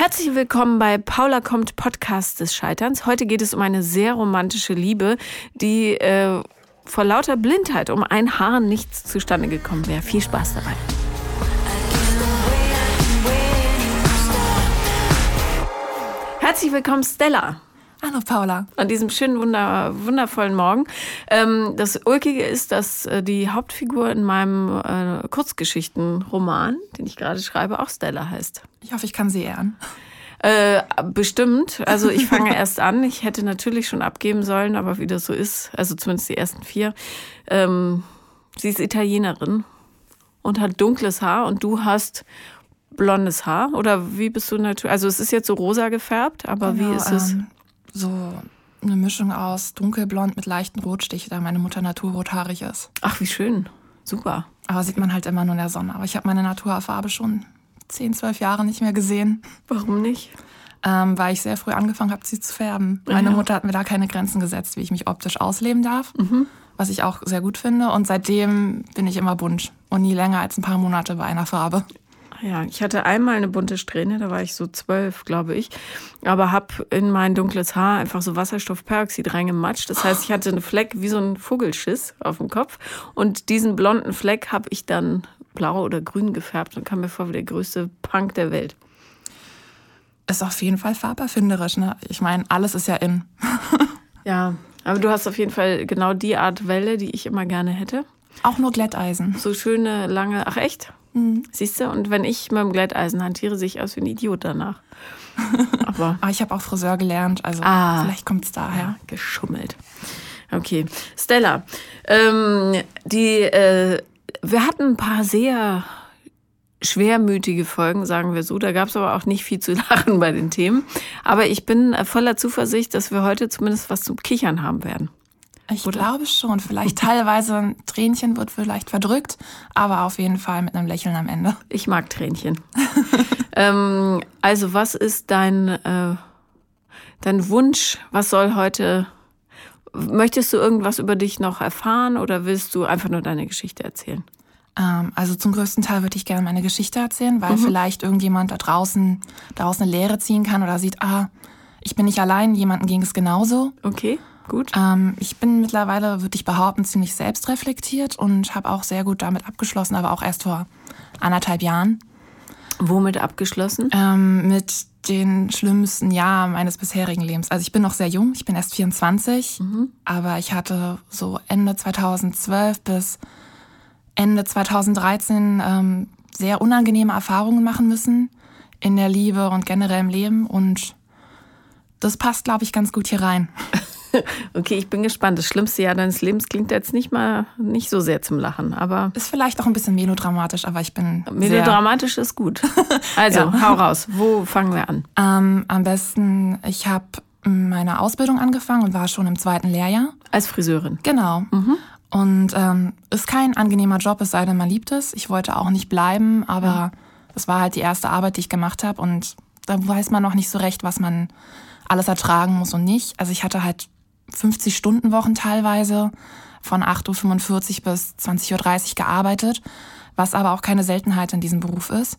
Herzlich willkommen bei Paula kommt Podcast des Scheiterns. Heute geht es um eine sehr romantische Liebe, die äh, vor lauter Blindheit um ein Haar nichts zustande gekommen wäre. Viel Spaß dabei. Herzlich willkommen, Stella. Hallo Paula. An diesem schönen, wunder, wundervollen Morgen. Ähm, das Ulkige ist, dass äh, die Hauptfigur in meinem äh, Kurzgeschichtenroman, den ich gerade schreibe, auch Stella heißt. Ich hoffe, ich kann sie ehren. Äh, bestimmt. Also ich fange erst an. Ich hätte natürlich schon abgeben sollen, aber wie das so ist, also zumindest die ersten vier. Ähm, sie ist Italienerin und hat dunkles Haar und du hast blondes Haar. Oder wie bist du natürlich? Also es ist jetzt so rosa gefärbt, aber genau, wie ist es? Ähm, so eine Mischung aus dunkelblond mit leichten Rotstich, da meine Mutter naturrothaarig ist. Ach, wie schön. Super. Aber sieht man halt immer nur in der Sonne. Aber ich habe meine Naturfarbe schon 10, 12 Jahre nicht mehr gesehen. Warum nicht? Ähm, weil ich sehr früh angefangen habe, sie zu färben. Meine Ja. Mutter hat mir da keine Grenzen gesetzt, wie ich mich optisch ausleben darf. Mhm. Was ich auch sehr gut finde. Und seitdem bin ich immer bunt. Und nie länger als ein paar Monate bei einer Farbe. Ja, ich hatte einmal eine bunte Strähne, da war ich so zwölf, glaube ich. Aber habe in mein dunkles Haar einfach so Wasserstoffperoxid reingematscht. Das heißt, ich hatte einen Fleck wie so ein Vogelschiss auf dem Kopf. Und diesen blonden Fleck habe ich dann blau oder grün gefärbt und kam mir vor wie der größte Punk der Welt. Ist auf jeden Fall farberfinderisch. Ne? Ich meine, alles ist ja in. Ja, aber du hast auf jeden Fall genau die Art Welle, die ich immer gerne hätte. Auch nur Glätteisen. So schöne, lange, ach echt? Mhm. Siehst du? Und wenn ich mit dem Glätteisen hantiere, sehe ich aus wie ein Idiot danach. Aber Aber ich habe auch Friseur gelernt, also Ah. vielleicht kommt es daher. ja, geschummelt. Okay. Stella, ähm, die, äh, wir hatten ein paar sehr schwermütige Folgen, sagen wir so. Da gab es aber auch nicht viel zu lachen bei den Themen. Aber ich bin äh, voller Zuversicht, dass wir heute zumindest was zum Kichern haben werden. Ich glaube schon. Vielleicht teilweise ein Tränchen wird vielleicht verdrückt, aber auf jeden Fall mit einem Lächeln am Ende. Ich mag Tränchen. ähm, also, was ist dein, äh, dein Wunsch? Was soll heute. Möchtest du irgendwas über dich noch erfahren oder willst du einfach nur deine Geschichte erzählen? Ähm, also zum größten Teil würde ich gerne meine Geschichte erzählen, weil vielleicht irgendjemand da draußen daraus eine Lehre ziehen kann oder sieht, ah, ich bin nicht allein, jemandem ging es genauso. Okay, gut. Ähm, ich bin mittlerweile, würde ich behaupten, ziemlich selbstreflektiert und habe auch sehr gut damit abgeschlossen, aber auch erst vor anderthalb Jahren. Womit abgeschlossen? Ähm, mit den schlimmsten Jahren meines bisherigen Lebens. Also ich bin noch sehr jung, ich bin erst 24, aber ich hatte so Ende 2012 bis Ende 2013 ähm, sehr unangenehme Erfahrungen machen müssen in der Liebe und generell im Leben und das passt, glaube ich, ganz gut hier rein. Okay, ich bin gespannt. Das schlimmste Jahr deines Lebens klingt jetzt nicht mal nicht so sehr zum Lachen, aber Ist vielleicht auch ein bisschen melodramatisch, aber ich bin melodramatisch ist gut. Also, Ja. hau raus. Wo fangen wir an? ähm, am besten, ich habe meine Ausbildung angefangen und war schon im zweiten Lehrjahr. Als Friseurin. Genau. Und ähm, ist kein angenehmer Job, es sei denn, man liebt es. Ich wollte auch nicht bleiben, aber es war halt die erste Arbeit, die ich gemacht habe. Und da weiß man noch nicht so recht, was man alles ertragen muss und nicht. Also ich hatte halt 50-Stunden-Wochen teilweise von 8.45 Uhr bis 20.30 Uhr gearbeitet, was aber auch keine Seltenheit in diesem Beruf ist.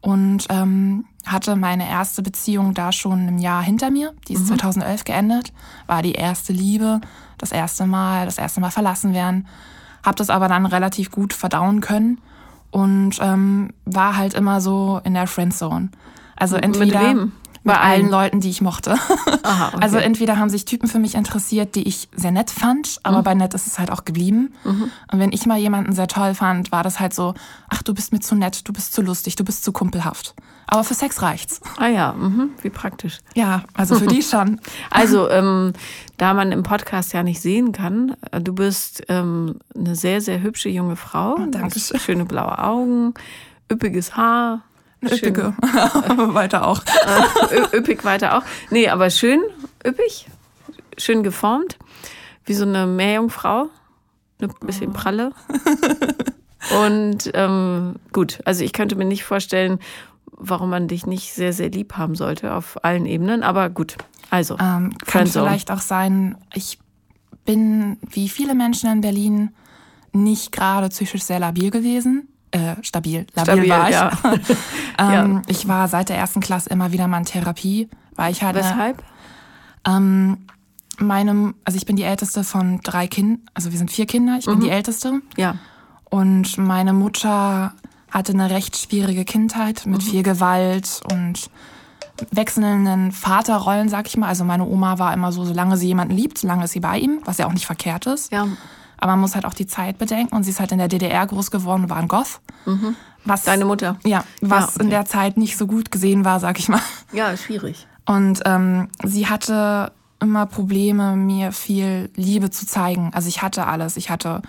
Und ähm, hatte meine erste Beziehung da schon ein Jahr hinter mir. Die ist 2011 geendet. War die erste Liebe, das erste Mal, das erste Mal verlassen werden. Hab das aber dann relativ gut verdauen können und ähm, war halt immer so in der Friendzone. Also Mit entweder wem? Bei allen? Leuten, die ich mochte. Aha, okay. Also entweder haben sich Typen für mich interessiert, die ich sehr nett fand, aber Mhm. bei nett ist es halt auch geblieben. Und wenn ich mal jemanden sehr toll fand, war das halt so, ach, du bist mir zu nett, du bist zu lustig, du bist zu kumpelhaft. Aber für Sex reicht's. Ah ja, mhm, wie praktisch. Ja, also für die schon. Also, ähm, da man im Podcast ja nicht sehen kann, äh, du bist ähm, eine sehr, sehr hübsche junge Frau. Du danke hast schön. Schöne blaue Augen, üppiges Haar. Üppige. Weiter auch. Ö- üppig weiter auch. Nee, aber schön, üppig, schön geformt. Wie so eine Meerjungfrau. Ein bisschen pralle. Und ähm, gut, also ich könnte mir nicht vorstellen, warum man dich nicht sehr, sehr lieb haben sollte auf allen Ebenen. Aber gut, also. Ähm, kann vielleicht auch sein, ich bin wie viele Menschen in Berlin nicht gerade psychisch sehr labil gewesen. Äh, stabil, labil Stabil, war ich. ja. ähm, Ja. Ich war seit der ersten Klasse immer wieder mal in Therapie, weil ich eine- Weshalb? ähm, meinem, also ich bin die älteste von drei Kindern, also wir sind vier Kinder, ich bin Mhm. die älteste. Ja. Und meine Mutter hatte eine recht schwierige Kindheit Mhm. mit viel Gewalt und wechselnden Vaterrollen, sag ich mal. Also meine Oma war immer so, solange sie jemanden liebt, solange ist sie bei ihm, was ja auch nicht verkehrt ist. Ja. Aber man muss halt auch die Zeit bedenken und sie ist halt in der DDR groß geworden und war ein Goth. Was, Mhm. Deine Mutter? Ja, was okay. in der Zeit nicht so gut gesehen war, sag ich mal. Ja, schwierig. Und ähm, sie hatte immer Probleme, mir viel Liebe zu zeigen. Also ich hatte alles. Ich hatte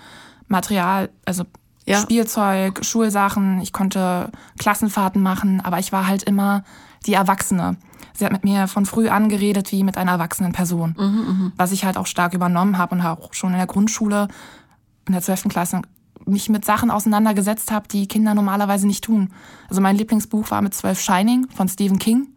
Material, also Ja. Spielzeug, Schulsachen. Ich konnte Klassenfahrten machen, aber ich war halt immer die Erwachsene. Sie hat mit mir von früh an geredet wie mit einer erwachsenen Person. Was ich halt auch stark übernommen habe und auch schon in der Grundschule, in der 12. Klasse, mich mit Sachen auseinandergesetzt habe, die Kinder normalerweise nicht tun. Also mein Lieblingsbuch war mit 12 Shining von Stephen King.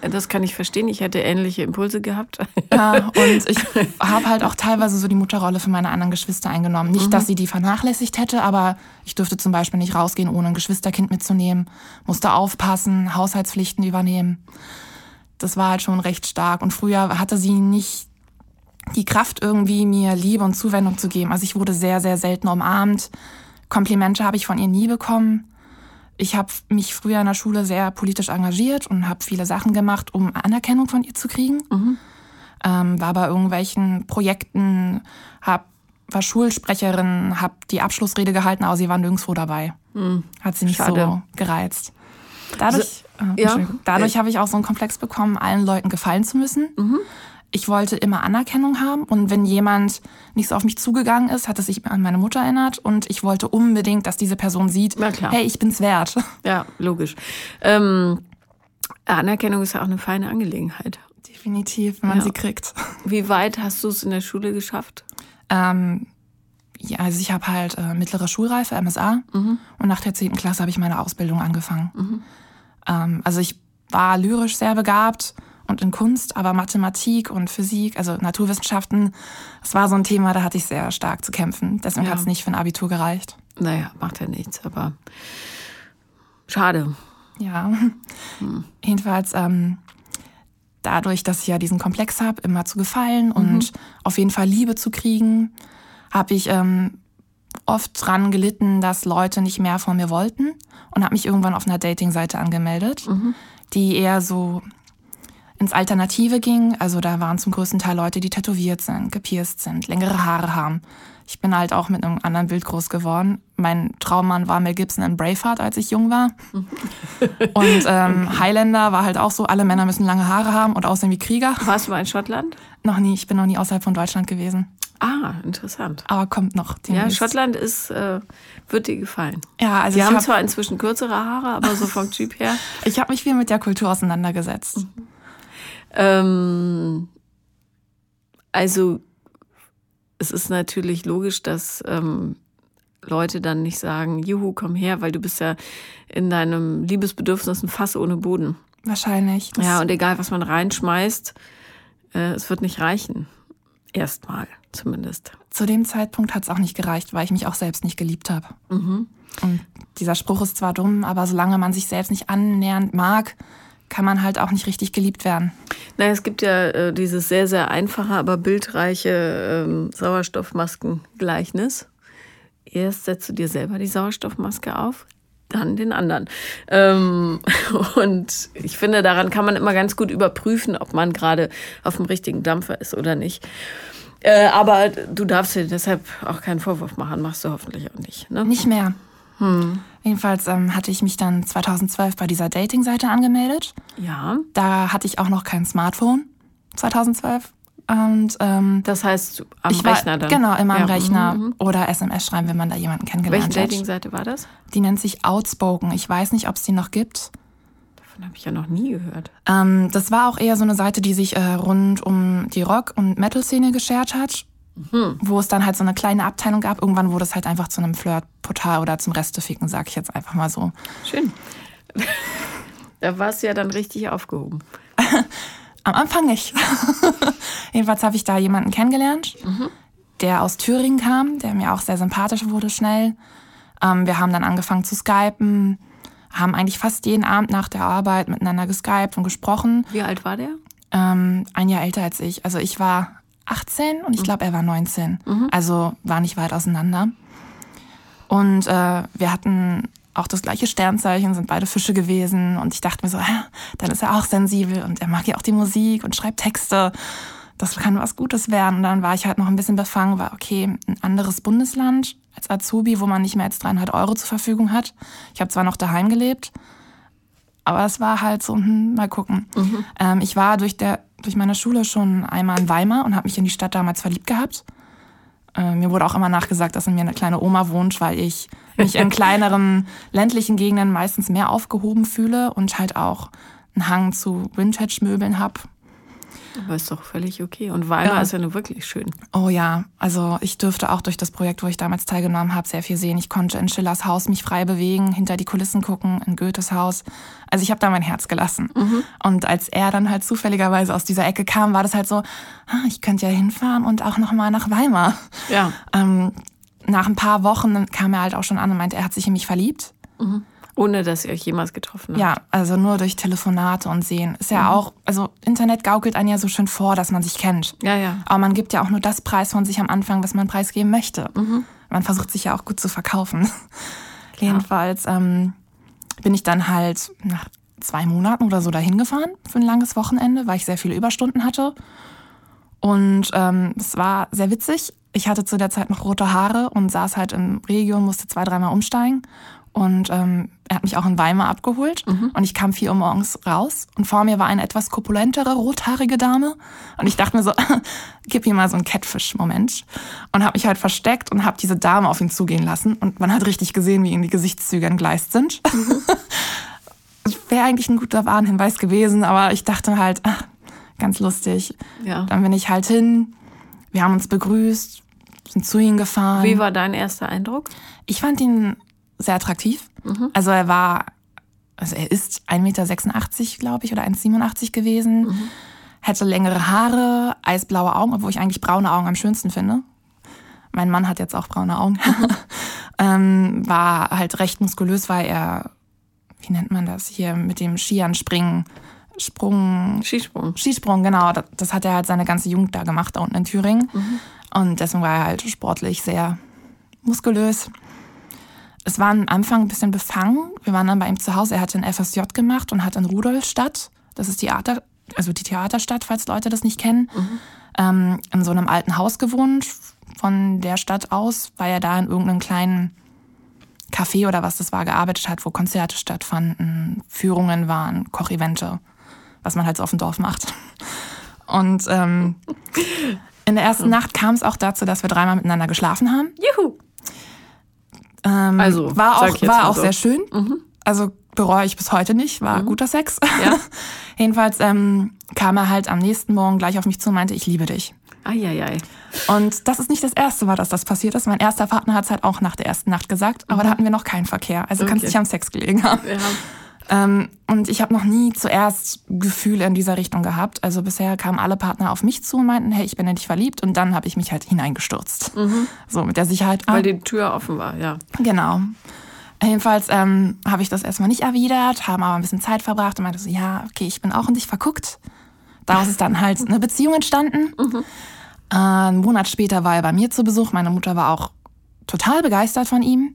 Das kann ich verstehen. Ich hätte ähnliche Impulse gehabt. Ja, und ich habe halt auch teilweise so die Mutterrolle für meine anderen Geschwister eingenommen. Nicht, dass sie die vernachlässigt hätte, aber ich durfte zum Beispiel nicht rausgehen, ohne ein Geschwisterkind mitzunehmen, musste aufpassen, Haushaltspflichten übernehmen. Das war halt schon recht stark. Und früher hatte sie nicht die Kraft, irgendwie mir Liebe und Zuwendung zu geben. Also ich wurde sehr, sehr selten umarmt. Komplimente habe ich von ihr nie bekommen. Ich habe mich früher in der Schule sehr politisch engagiert und habe viele Sachen gemacht, um Anerkennung von ihr zu kriegen. Ähm, war bei irgendwelchen Projekten, hab, war Schulsprecherin, habe die Abschlussrede gehalten, aber sie war nirgendwo dabei. Hat sie nicht so Schade. gereizt. Dadurch, äh, ja. Dadurch habe ich auch so einen Komplex bekommen, allen Leuten gefallen zu müssen. Ich wollte immer Anerkennung haben und wenn jemand nicht so auf mich zugegangen ist, hat es sich an meine Mutter erinnert und ich wollte unbedingt, dass diese Person sieht, hey, ich bin's wert. Ja, logisch. Ähm, Anerkennung ist ja auch eine feine Angelegenheit. Definitiv, wenn man Ja. sie kriegt. Wie weit hast du es in der Schule geschafft? Ähm, ja, also ich habe halt äh, mittlere Schulreife, MSA, und nach der 10. Klasse habe ich meine Ausbildung angefangen. Ähm, also ich war lyrisch sehr begabt und in Kunst, aber Mathematik und Physik, also Naturwissenschaften, das war so ein Thema, da hatte ich sehr stark zu kämpfen. Deswegen Ja. hat es nicht für ein Abitur gereicht. Naja, macht ja nichts, aber schade. Ja. Jedenfalls ähm, dadurch, dass ich ja diesen Komplex habe, immer zu gefallen und auf jeden Fall Liebe zu kriegen, habe ich ähm, oft dran gelitten, dass Leute nicht mehr von mir wollten und habe mich irgendwann auf einer Dating-Seite angemeldet, die eher so ins Alternative ging. Also da waren zum größten Teil Leute, die tätowiert sind, gepierst sind, längere Haare haben. Ich bin halt auch mit einem anderen Bild groß geworden. Mein Traummann war Mel Gibson in Braveheart, als ich jung war. Und ähm, Highlander war halt auch so, alle Männer müssen lange Haare haben und aussehen wie Krieger. Warst du mal in Schottland? Noch nie, ich bin noch nie außerhalb von Deutschland gewesen. Ah, interessant. Aber kommt noch. Ja. Schottland ist, äh, wird dir gefallen. Ja, also Sie ich haben habe zwar inzwischen kürzere Haare, aber so vom Typ her. ich hab mich viel mit der Kultur auseinandergesetzt. Ähm, also es ist natürlich logisch, dass ähm, Leute dann nicht sagen, Juhu, komm her, weil du bist ja in deinem Liebesbedürfnis ein Fass ohne Boden. Wahrscheinlich. Ja, und egal, was man reinschmeißt, äh, es wird nicht reichen. Erstmal zumindest. Zu dem Zeitpunkt hat es auch nicht gereicht, weil ich mich auch selbst nicht geliebt habe. Mhm. Und dieser Spruch ist zwar dumm, aber solange man sich selbst nicht annähernd mag, kann man halt auch nicht richtig geliebt werden. Naja, es gibt ja äh, dieses sehr, sehr einfache, aber bildreiche ähm, Sauerstoffmasken-Gleichnis. Erst setzt du dir selber die Sauerstoffmaske auf, dann den anderen. Ähm, und ich finde, daran kann man immer ganz gut überprüfen, ob man gerade auf dem richtigen Dampfer ist oder nicht. Äh, aber du darfst dir deshalb auch keinen Vorwurf machen, machst du hoffentlich auch nicht. Ne? Nicht mehr. Jedenfalls ähm, hatte ich mich dann 2012 bei dieser Dating-Seite angemeldet. Ja, Da hatte ich auch noch kein Smartphone 2012. Und ähm, das heißt am ich war, Rechner dann. Genau, immer am Ja, Rechner mhm, oder SMS schreiben, wenn man da jemanden Welche kennengelernt hat. Dating-Seite war das? Die nennt sich Outspoken. Ich weiß nicht, ob es die noch gibt. Davon habe ich ja noch nie gehört. Ähm, das war auch eher so eine Seite, die sich äh, rund um die Rock- und Metal-Szene geschert hat. Wo es dann halt so eine kleine Abteilung gab. Irgendwann wurde es halt einfach zu einem Flirtportal oder zum Resteficken, sag ich jetzt einfach mal so. Schön. da warst du ja dann richtig aufgehoben. Am Anfang nicht. Jedenfalls habe ich da jemanden kennengelernt, der aus Thüringen kam, der mir auch sehr sympathisch wurde schnell. Ähm, wir haben dann angefangen zu skypen, haben eigentlich fast jeden Abend nach der Arbeit miteinander geskypt und gesprochen. Wie alt war der? Ähm, ein Jahr älter als ich. Also ich war 18 und ich glaube, er war 19. Also war nicht weit auseinander. Und äh, wir hatten auch das gleiche Sternzeichen, sind beide Fische gewesen. Und ich dachte mir so, ah, dann ist er auch sensibel und er mag ja auch die Musik und schreibt Texte. Das kann was Gutes werden. Und dann war ich halt noch ein bisschen befangen, war okay, ein anderes Bundesland als Azubi, wo man nicht mehr als 300 Euro zur Verfügung hat. Ich habe zwar noch daheim gelebt, aber es war halt so, hm, mal gucken. Ähm, ich war durch, der, durch meine Schule schon einmal in Weimar und habe mich in die Stadt damals verliebt gehabt. Äh, mir wurde auch immer nachgesagt, dass in mir eine kleine Oma wohnt, weil ich mich in kleineren ländlichen Gegenden meistens mehr aufgehoben fühle und halt auch einen Hang zu Vintage-Möbeln habe. Aber ist doch völlig okay. Und Weimar Ja. ist ja nur wirklich schön. Oh ja, also ich dürfte auch durch das Projekt, wo ich damals teilgenommen habe, sehr viel sehen. Ich konnte in Schillers Haus mich frei bewegen, hinter die Kulissen gucken, in Goethes Haus. Also ich habe da mein Herz gelassen. Und als er dann halt zufälligerweise aus dieser Ecke kam, war das halt so, ah, ich könnte ja hinfahren und auch noch mal nach Weimar. Ja. Ähm, nach ein paar Wochen kam er halt auch schon an und meinte, er hat sich in mich verliebt. Ohne dass ihr euch jemals getroffen habt. Ja, also nur durch Telefonate und Sehen. Ist ja auch, also Internet gaukelt einen ja so schön vor, dass man sich kennt. Ja, ja. Aber man gibt ja auch nur das Preis von sich am Anfang, was man preisgeben möchte. Man versucht sich ja auch gut zu verkaufen. Jedenfalls ähm, bin ich dann halt nach zwei Monaten oder so dahin gefahren für ein langes Wochenende, weil ich sehr viele Überstunden hatte. Und ähm, es war sehr witzig. Ich hatte zu der Zeit noch rote Haare und saß halt im Regio und musste zwei, dreimal umsteigen. Und ähm, er hat mich auch in Weimar abgeholt. Und ich kam vier Uhr morgens raus. Und vor mir war eine etwas korpulentere, rothaarige Dame. Und ich dachte mir so, gib ihm mal so einen Catfish-Moment. Und habe mich halt versteckt und habe diese Dame auf ihn zugehen lassen. Und man hat richtig gesehen, wie ihm die Gesichtszüge entgleist sind. Wäre eigentlich ein guter Warnhinweis gewesen, aber ich dachte halt, ach, ganz lustig. Ja. Dann bin ich halt hin. Wir haben uns begrüßt, sind zu ihm gefahren. Wie war dein erster Eindruck? Ich fand ihn sehr attraktiv. Also er war, also er ist 1,86 Meter, glaube ich, oder 1,87 gewesen. Hätte längere Haare, eisblaue Augen, obwohl ich eigentlich braune Augen am schönsten finde. Mein Mann hat jetzt auch braune Augen. ähm, war halt recht muskulös, weil er, wie nennt man das hier, mit dem Skiern springen, Sprung, Skisprung. Skisprung, genau. Das, das hat er halt seine ganze Jugend da gemacht, da unten in Thüringen. Und deswegen war er halt sportlich sehr muskulös. Es war am Anfang ein bisschen befangen. Wir waren dann bei ihm zu Hause. Er hatte ein FSJ gemacht und hat in Rudolstadt, das ist Theater, also die Theaterstadt, falls Leute das nicht kennen, ähm, in so einem alten Haus gewohnt. Von der Stadt aus, weil er da in irgendeinem kleinen Café oder was das war gearbeitet hat, wo Konzerte stattfanden, Führungen waren, Kochevente, was man halt so auf dem Dorf macht. Und ähm, in der ersten Nacht kam es auch dazu, dass wir dreimal miteinander geschlafen haben. Juhu. Ähm, Also, war auch, war auch so. Mhm. sehr schön. Also bereue ich bis heute nicht, war guter Sex. Ja. Jedenfalls ähm, kam er halt am nächsten Morgen gleich auf mich zu und meinte, ich liebe dich. Eieiei. Und das ist nicht das erste Mal, dass das passiert ist. Mein erster Partner hat es halt auch nach der ersten Nacht gesagt, aber da hatten wir noch keinen Verkehr. Also kann es Mhm. Okay. nicht am Sex gelegen haben. Ja. Ähm, und ich habe noch nie zuerst Gefühle in dieser Richtung gehabt. Also bisher kamen alle Partner auf mich zu und meinten, hey, ich bin in dich verliebt. Und dann habe ich mich halt hineingestürzt. So mit der Sicherheit. ah, Weil die Tür offen war, ja. Genau. Jedenfalls ähm, habe ich das erstmal nicht erwidert, haben aber ein bisschen Zeit verbracht und meinte so, ja, okay, ich bin auch in dich verguckt. Daraus ist dann halt eine Beziehung entstanden. Äh, einen Monat später war er bei mir zu Besuch. Meine Mutter war auch total begeistert von ihm.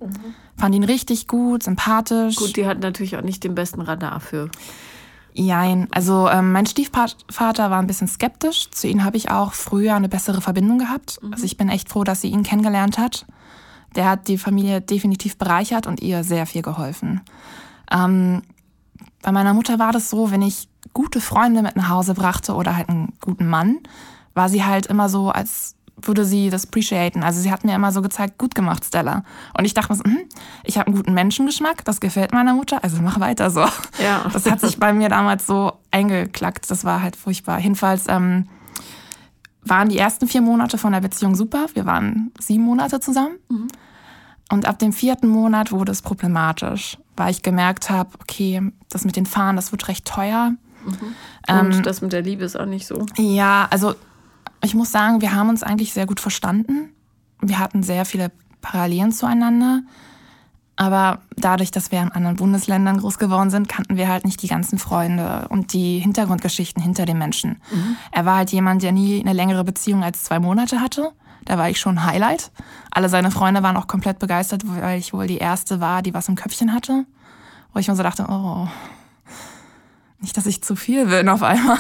Fand ihn richtig gut, sympathisch. Gut, die hat natürlich auch nicht den besten Radar für. Jein. Also ähm, mein Stiefvater war ein bisschen skeptisch. Zu ihm habe ich auch früher eine bessere Verbindung gehabt. Also ich bin echt froh, dass sie ihn kennengelernt hat. Der hat die Familie definitiv bereichert und ihr sehr viel geholfen. Ähm, bei meiner Mutter war das so, wenn ich gute Freunde mit nach Hause brachte oder halt einen guten Mann, war sie halt immer so, als würde sie das appreciaten. Also sie hat mir immer so gezeigt, gut gemacht, Stella. Und ich dachte mir so, hm, ich habe einen guten Menschengeschmack, das gefällt meiner Mutter, also mach weiter so. Ja. Das hat sich bei mir damals so eingeklackt. Das war halt furchtbar. Jedenfalls ähm, waren die ersten vier Monate von der Beziehung super. Wir waren sieben Monate zusammen. Und ab dem vierten Monat wurde es problematisch, weil ich gemerkt habe, okay, das mit den Fahren, das wird recht teuer. Ähm, Und das mit der Liebe ist auch nicht so. Ja, also ich muss sagen, wir haben uns eigentlich sehr gut verstanden. Wir hatten sehr viele Parallelen zueinander. Aber dadurch, dass wir in anderen Bundesländern groß geworden sind, kannten wir halt nicht die ganzen Freunde und die Hintergrundgeschichten hinter den Menschen. Mhm. Er war halt jemand, der nie eine längere Beziehung als zwei Monate hatte. Da war ich schon Highlight. Alle seine Freunde waren auch komplett begeistert, weil ich wohl die erste war, die was im Köpfchen hatte. Wo ich mir so dachte, oh, nicht, dass ich zu viel bin auf einmal.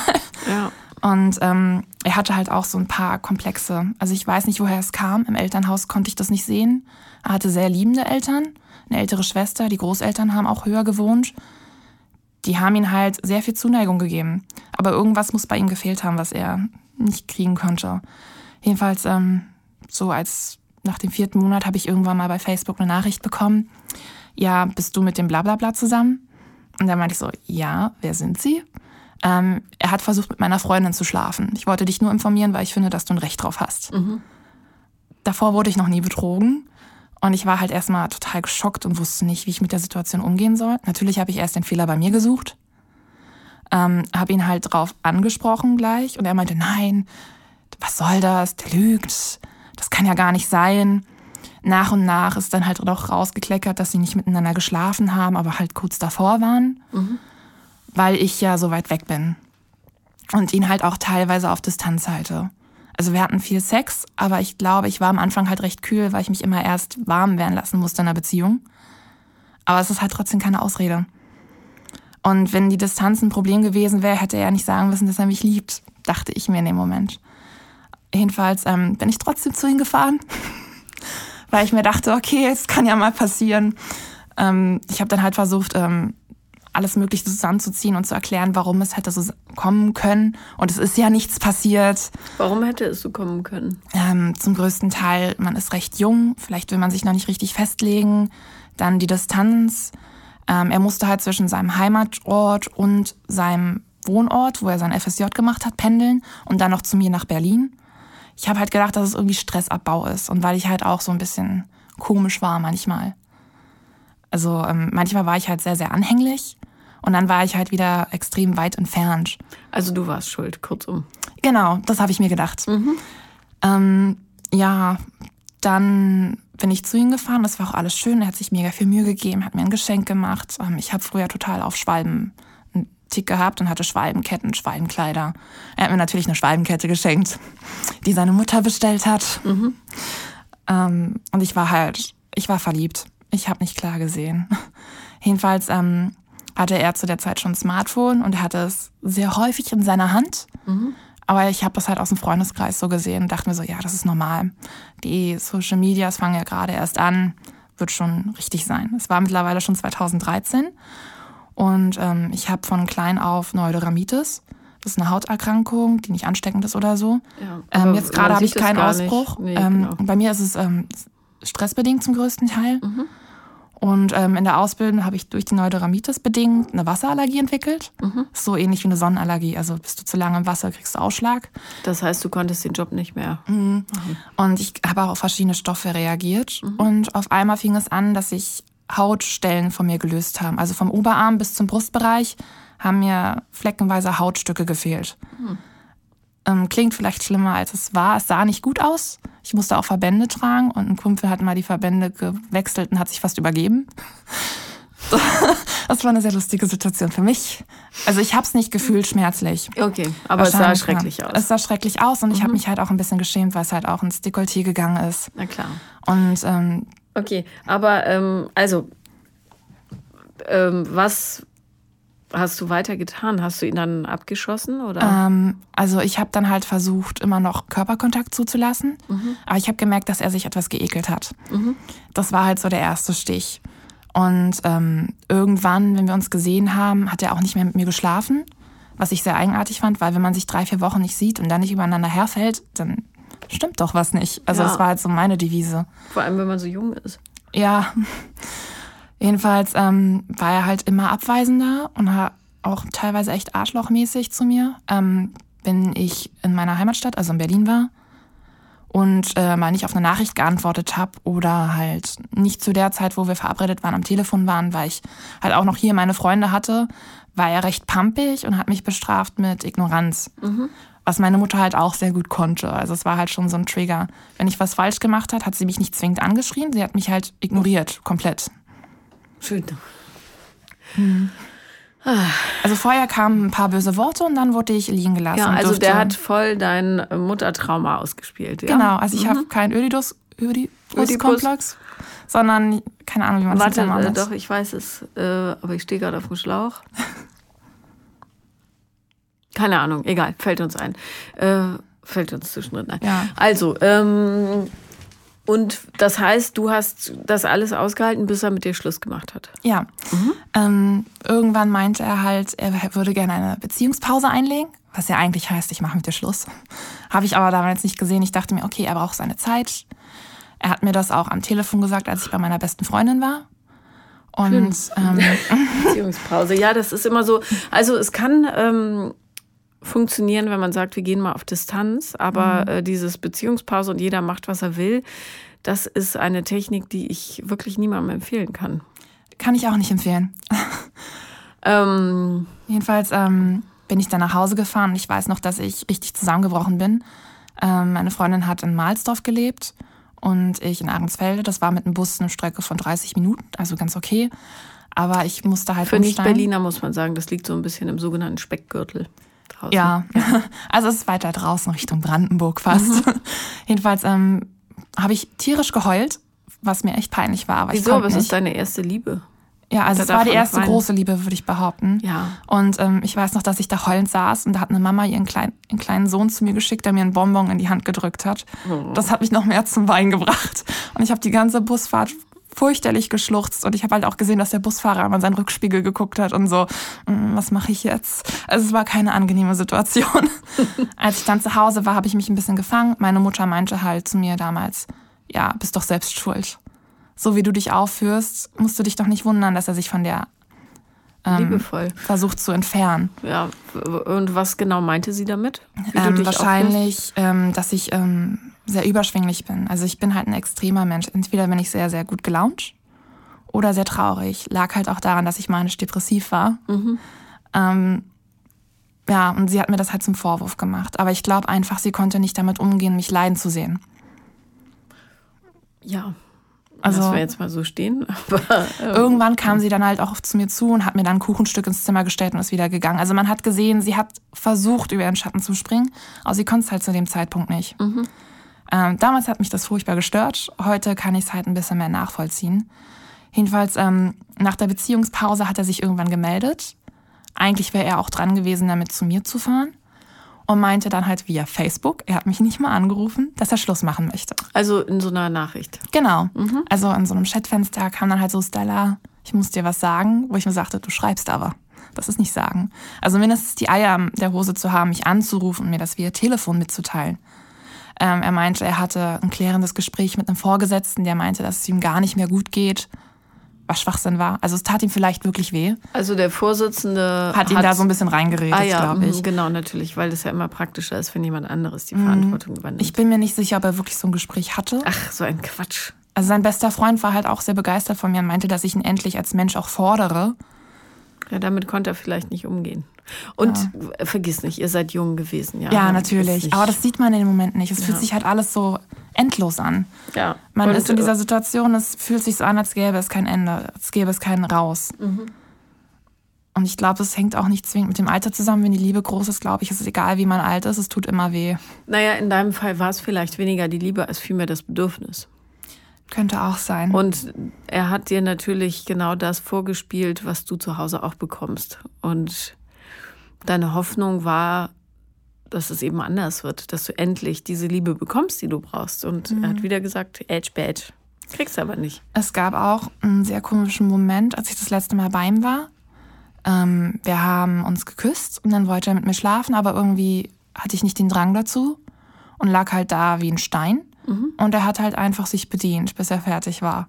Ja. Und ähm, er hatte halt auch so ein paar Komplexe. Also ich weiß nicht, woher es kam. Im Elternhaus konnte ich das nicht sehen. Er hatte sehr liebende Eltern eine ältere Schwester, die Großeltern haben auch höher gewohnt. Die haben ihm halt sehr viel Zuneigung gegeben. Aber irgendwas muss bei ihm gefehlt haben, was er nicht kriegen konnte. Jedenfalls, ähm, so als nach dem vierten Monat habe ich irgendwann mal bei Facebook eine Nachricht bekommen. Ja, bist du mit dem Blablabla zusammen? Und dann meinte ich so, ja, wer sind Sie? Ähm, er hat versucht, mit meiner Freundin zu schlafen. Ich wollte dich nur informieren, weil ich finde, dass du ein Recht drauf hast. Mhm. Davor wurde ich noch nie betrogen. Und ich war halt erstmal total geschockt und wusste nicht, wie ich mit der Situation umgehen soll. Natürlich habe ich erst den Fehler bei mir gesucht, ähm, habe ihn halt drauf angesprochen gleich und er meinte, nein, was soll das, der lügt, das kann ja gar nicht sein. Nach und nach ist dann halt doch rausgekleckert, dass sie nicht miteinander geschlafen haben, aber halt kurz davor waren, mhm. Weil ich ja so weit weg bin und ihn halt auch teilweise auf Distanz halte. Also wir hatten viel Sex, aber ich glaube, ich war am Anfang halt recht kühl, weil ich mich immer erst warm werden lassen musste in einer Beziehung. Aber es ist halt trotzdem keine Ausrede. Und wenn die Distanz ein Problem gewesen wäre, hätte er nicht sagen müssen, dass er mich liebt, dachte ich mir in dem Moment. Jedenfalls ähm, bin ich trotzdem zu ihm gefahren, weil ich mir dachte, okay, es kann ja mal passieren. Ähm, ich habe dann halt versucht, ähm, alles Mögliche zusammenzuziehen und zu erklären, warum es hätte so kommen können. Und es ist ja nichts passiert. Warum hätte es so kommen können? Ähm, zum größten Teil, man ist recht jung, vielleicht will man sich noch nicht richtig festlegen. Dann die Distanz. Ähm, er musste halt zwischen seinem Heimatort und seinem Wohnort, wo er sein FSJ gemacht hat, pendeln und dann noch zu mir nach Berlin. Ich habe halt gedacht, dass es irgendwie Stressabbau ist und weil ich halt auch so ein bisschen komisch war manchmal. Also ähm, manchmal war ich halt sehr, sehr anhänglich und dann war ich halt wieder extrem weit entfernt. Also du warst schuld, kurzum. Genau, das habe ich mir gedacht. Mhm. Ähm, ja, dann bin ich zu ihm gefahren. Das war auch alles schön. Er hat sich mega viel Mühe gegeben, hat mir ein Geschenk gemacht. Ähm, ich habe früher total auf Schwalben einen Tick gehabt und hatte Schwalbenketten, Schwalbenkleider. Er hat mir natürlich eine Schwalbenkette geschenkt, die seine Mutter bestellt hat. Mhm. Ähm, und ich war halt, ich war verliebt. Ich habe nicht klar gesehen. Jedenfalls ähm, hatte er zu der Zeit schon ein Smartphone und er hatte es sehr häufig in seiner Hand. Mhm. Aber ich habe das halt aus dem Freundeskreis so gesehen und dachte mir so, ja, das ist normal. Die Social Medias fangen ja gerade erst an, wird schon richtig sein. Es war mittlerweile schon 2013 und ähm, ich habe von klein auf Neurodermitis. Das ist eine Hauterkrankung, die nicht ansteckend ist oder so. Ja, ähm, jetzt gerade habe ich keinen Ausbruch. Nee, ähm, genau. Bei mir ist es ähm, stressbedingt zum größten Teil. Mhm. Und ähm, in der Ausbildung habe ich durch die Neurodermitis bedingt eine Wasserallergie entwickelt. Mhm. So ähnlich wie eine Sonnenallergie. Also bist du zu lange im Wasser, kriegst du Ausschlag. Das heißt, du konntest den Job nicht mehr. Mhm. Und ich habe auch auf verschiedene Stoffe reagiert. Mhm. Und auf einmal fing es an, dass sich Hautstellen von mir gelöst haben. Also vom Oberarm bis zum Brustbereich haben mir fleckenweise Hautstücke gefehlt. Mhm. Ähm, klingt vielleicht schlimmer, als es war. Es sah nicht gut aus. Ich musste auch Verbände tragen und ein Kumpel hat mal die Verbände gewechselt und hat sich fast übergeben. Das war eine sehr lustige Situation für mich. Also ich habe es nicht gefühlt schmerzlich. Okay, aber es sah schrecklich aus. Es sah schrecklich aus und mhm. ich habe mich halt auch ein bisschen geschämt, weil es halt auch ins Dekolleté gegangen ist. Na klar. Und ähm, okay, aber ähm, also ähm, was hast du weiter getan? Hast du ihn dann abgeschossen oder? Ähm, also ich habe dann halt versucht, immer noch Körperkontakt zuzulassen, mhm. aber ich habe gemerkt, dass er sich etwas geekelt hat. Mhm. Das war halt so der erste Stich. Und ähm, irgendwann, wenn wir uns gesehen haben, hat er auch nicht mehr mit mir geschlafen, was ich sehr eigenartig fand, weil wenn man sich drei, vier Wochen nicht sieht und dann nicht übereinander herfällt, dann stimmt doch was nicht. Also ja. das war halt so meine Devise. Vor allem, wenn man so jung ist. Ja. Jedenfalls ähm, war er halt immer abweisender und auch teilweise echt arschlochmäßig zu mir, ähm, wenn ich in meiner Heimatstadt, also in Berlin war und äh, mal nicht auf eine Nachricht geantwortet habe oder halt nicht zu der Zeit, wo wir verabredet waren, am Telefon waren, weil ich halt auch noch hier meine Freunde hatte, war er recht pampig und hat mich bestraft mit Ignoranz. Mhm. Was meine Mutter halt auch sehr gut konnte. Also es war halt schon so ein Trigger. Wenn ich was falsch gemacht hat, hat sie mich nicht zwingend angeschrien, sie hat mich halt ignoriert, komplett. Schön. Also vorher kamen ein paar böse Worte und dann wurde ich liegen gelassen. Ja, also der hat voll dein Muttertrauma ausgespielt. Ja? Genau, also ich habe keinen Ödipus, Ödipus-Komplex, sondern keine Ahnung, wie man das Warte, nennt. äh, doch, ich weiß es, äh, aber ich stehe gerade auf dem Schlauch. Keine Ahnung, egal, fällt uns ein. Äh, fällt uns zwischendrin ein. Ja. Also, ähm, und das heißt, du hast das alles ausgehalten, bis er mit dir Schluss gemacht hat. Ja. Ähm, irgendwann meinte er halt, er würde gerne eine Beziehungspause einlegen, was ja eigentlich heißt, ich mache mit dir Schluss. Habe ich aber damals nicht gesehen. Ich dachte mir, okay, er braucht seine Zeit. Er hat mir das auch am Telefon gesagt, als ich bei meiner besten Freundin war. Und ähm, Beziehungspause. Ja, das ist immer so. Also es kann ähm, funktionieren, wenn man sagt, wir gehen mal auf Distanz, aber äh, dieses Beziehungspause und jeder macht, was er will, das ist eine Technik, die ich wirklich niemandem empfehlen kann. kann ich auch nicht empfehlen. Ähm, Jedenfalls ähm, bin ich dann nach Hause gefahren und ich weiß noch, dass ich richtig zusammengebrochen bin. Ähm, meine Freundin hat in Mahlsdorf gelebt und ich in Ahrensfelde. Das war mit dem Bus eine Strecke von 30 Minuten, also ganz okay. Aber ich musste halt für. Nicht-Berliner muss man sagen, das liegt so ein bisschen im sogenannten Speckgürtel draußen. Ja, also es ist weiter draußen Richtung Brandenburg fast. Jedenfalls ähm, habe ich tierisch geheult, was mir echt peinlich war. Aber Wieso? Aber es ist deine erste Liebe. Ja, also es war die erste weinen. große Liebe, würde ich behaupten. Ja. Und ähm, ich weiß noch, dass ich da heulend saß und da hat eine Mama ihren kleinen, ihren kleinen Sohn zu mir geschickt, der mir einen Bonbon in die Hand gedrückt hat. Oh. Das hat mich noch mehr zum Weinen gebracht. Und ich habe die ganze Busfahrt fürchterlich geschluchzt und ich habe halt auch gesehen, dass der Busfahrer immer in seinen Rückspiegel geguckt hat und so, "Mm, was mache ich jetzt? Also es war keine angenehme Situation. Als ich dann zu Hause war, habe ich mich ein bisschen gefangen. Meine Mutter meinte halt zu mir damals, ja, bist doch selbst schuld. So wie du dich aufführst, musst du dich doch nicht wundern, dass er sich von der ähm, Liebevoll. versucht zu entfernen. Ja. Und was genau meinte sie damit? Ähm, wahrscheinlich, ähm, dass ich ähm, sehr überschwänglich bin. Also ich bin halt ein extremer Mensch. Entweder bin ich sehr, sehr gut gelaunt oder sehr traurig. Lag halt auch daran, dass ich manisch depressiv war. Ähm, ja, und sie hat mir das halt zum Vorwurf gemacht. Aber ich glaube einfach, sie konnte nicht damit umgehen, mich leiden zu sehen. Ja. Also- Lassen wir jetzt mal so stehen. Aber, äh, Irgendwann kam sie dann halt auch zu mir zu und hat mir dann ein Kuchenstück ins Zimmer gestellt und ist wieder gegangen. Also man hat gesehen, sie hat versucht, über ihren Schatten zu springen, aber sie konnte es halt zu dem Zeitpunkt nicht. Ähm, damals hat mich das furchtbar gestört. Heute kann ich es halt ein bisschen mehr nachvollziehen. Jedenfalls, ähm, nach der Beziehungspause hat er sich irgendwann gemeldet. Eigentlich wäre er auch dran gewesen, damit zu mir zu fahren. Und meinte dann halt via Facebook, er hat mich nicht mal angerufen, dass er Schluss machen möchte. also in so einer Nachricht. Genau. Also in so einem Chatfenster kam dann halt so, Stella, ich muss dir was sagen, wo ich mir sagte, du schreibst aber. Das ist nicht sagen. Also mindestens die Eier der Hose zu haben, mich anzurufen und mir das via Telefon mitzuteilen. Ähm, er meinte, er hatte ein klärendes Gespräch mit einem Vorgesetzten, der meinte, dass es ihm gar nicht mehr gut geht, was Schwachsinn war. Also es tat ihm vielleicht wirklich weh. Also der Vorsitzende Hat ihn da so ein bisschen reingeredet, ah, ja, glaube ich. mhm, Genau, natürlich, weil das ja immer praktischer ist, wenn jemand anderes die Verantwortung übernimmt. Ich bin mir nicht sicher, ob er wirklich so ein Gespräch hatte. Ach, so ein Quatsch. Also sein bester Freund war halt auch sehr begeistert von mir und meinte, dass ich ihn endlich als Mensch auch fordere. Ja, damit konnte er vielleicht nicht umgehen. Und äh, vergiss nicht, ihr seid jung gewesen, ja. Ja, natürlich. Aber das sieht man in dem Moment nicht. Es fühlt Ja. sich halt alles so endlos an. ja. Man Und, ist in dieser äh, Situation, es fühlt sich so an, als gäbe es kein Ende, als gäbe es keinen raus. Mhm. Und ich glaube, es hängt auch nicht zwingend mit dem Alter zusammen. Wenn die Liebe groß ist, glaube ich, ist es egal, wie man alt ist, es tut immer weh. Naja, in deinem Fall war es vielleicht weniger die Liebe als vielmehr das Bedürfnis. Könnte auch sein. Und er hat dir natürlich genau das vorgespielt, was du zu Hause auch bekommst. Und deine Hoffnung war, dass es eben anders wird, dass du endlich diese Liebe bekommst, die du brauchst. Und er hat wieder gesagt, Edge Badge. Kriegst aber nicht. Es gab auch einen sehr komischen Moment, als ich das letzte Mal bei ihm war. Ähm, wir haben uns geküsst und dann wollte er mit mir schlafen, aber irgendwie hatte ich nicht den Drang dazu und lag halt da wie ein Stein. Und er hat halt einfach sich bedient, bis er fertig war.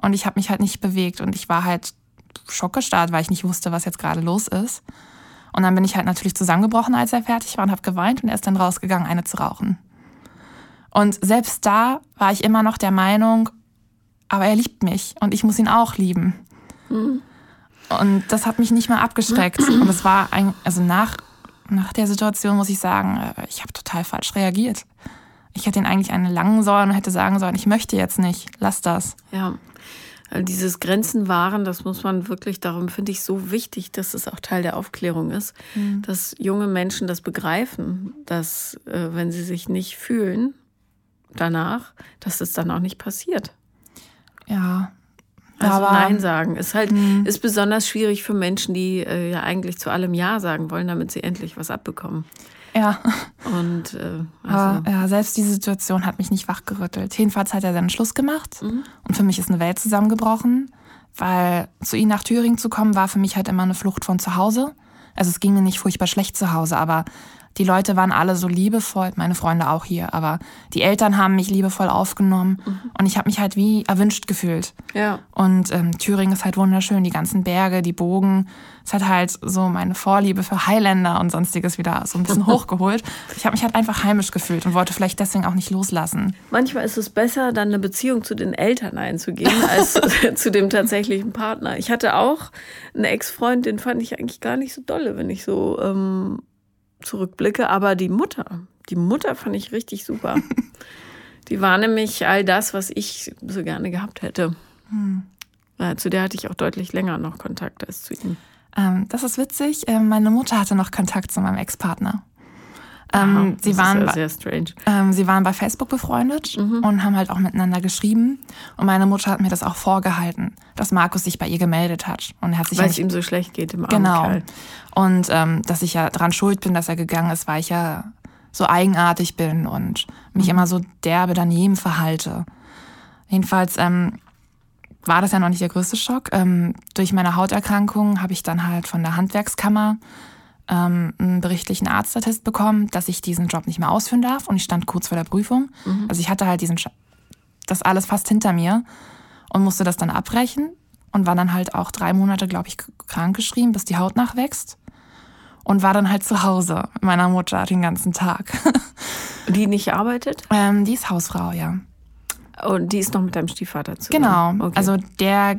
Und ich habe mich halt nicht bewegt und ich war halt schockgestarrt, weil ich nicht wusste, was jetzt gerade los ist. Und dann bin ich halt natürlich zusammengebrochen, als er fertig war und habe geweint und er ist dann rausgegangen, eine zu rauchen. Und selbst da war ich immer noch der Meinung, aber er liebt mich und ich muss ihn auch lieben. Und das hat mich nicht mal abgeschreckt. Und es war ein, also nach, nach der Situation muss ich sagen, äh, ich habe total falsch reagiert. Ich hätte ihn eigentlich eine langen sollen und hätte sagen sollen, ich möchte jetzt nicht, lass das. Ja. Dieses Grenzen wahren, das muss man wirklich, darum finde ich so wichtig, dass es auch Teil der Aufklärung ist, Mhm. dass junge Menschen das begreifen, dass äh, wenn sie sich nicht fühlen danach, dass das dann auch nicht passiert. Ja. Also Aber- Nein sagen ist halt Mhm. ist besonders schwierig für Menschen, die äh, ja eigentlich zu allem Ja sagen wollen, damit sie endlich was abbekommen. Ja. Und äh, also, ja, selbst diese Situation hat mich nicht wachgerüttelt. Jedenfalls hat er seinen Schluss gemacht Mhm. und für mich ist eine Welt zusammengebrochen, weil zu ihm nach Thüringen zu kommen war für mich halt immer eine Flucht von zu Hause. Also es ging mir nicht furchtbar schlecht zu Hause, aber die Leute waren alle so liebevoll, meine Freunde auch hier, aber die Eltern haben mich liebevoll aufgenommen Mhm. und ich habe mich halt wie erwünscht gefühlt. ja. Und ähm, Thüringen ist halt wunderschön, die ganzen Berge, die Bogen. Es hat halt so meine Vorliebe für Highlander und sonstiges wieder so ein bisschen hochgeholt. Ich habe mich halt einfach heimisch gefühlt und wollte vielleicht deswegen auch nicht loslassen. Manchmal ist es besser, dann eine Beziehung zu den Eltern einzugehen, als zu dem tatsächlichen Partner. Ich hatte auch einen Ex-Freund, den fand ich eigentlich gar nicht so dolle, wenn ich so ähm, zurückblicke. Aber die Mutter, die Mutter fand ich richtig super. die war nämlich all das, was ich so gerne gehabt hätte. Ja, zu der hatte ich auch deutlich länger noch Kontakt als zu ihm. Ähm, das ist witzig. Ähm, meine Mutter hatte noch Kontakt zu meinem Ex-Partner. Ähm, sie, waren ja bei, sehr strange. ähm, sie waren bei Facebook befreundet und haben halt auch miteinander geschrieben. Und meine Mutter hat mir das auch vorgehalten, dass Markus sich bei ihr gemeldet hat. Und er hat sich ja Weil nicht es ihm so schlecht geht im Genau. Kerl. Und ähm, dass ich ja dran schuld bin, dass er gegangen ist, weil ich ja so eigenartig bin und mich immer so derbe daneben verhalte. Jedenfalls ähm, war das ja noch nicht der größte Schock. Ähm, durch meine Hauterkrankung habe ich dann halt von der Handwerkskammer ähm, einen berichtlichen Arztattest bekommen, dass ich diesen Job nicht mehr ausführen darf. Und ich stand kurz vor der Prüfung. Also ich hatte halt diesen, Sch- das alles fast hinter mir und musste das dann abbrechen und war dann halt auch drei Monate, glaube ich, krank geschrieben, bis die Haut nachwächst. Und war dann halt zu Hause mit meiner Mutter den ganzen Tag. Die nicht arbeitet? ähm, die ist Hausfrau, ja. Und die ist noch mit deinem Stiefvater zusammen. Genau. Okay. Also der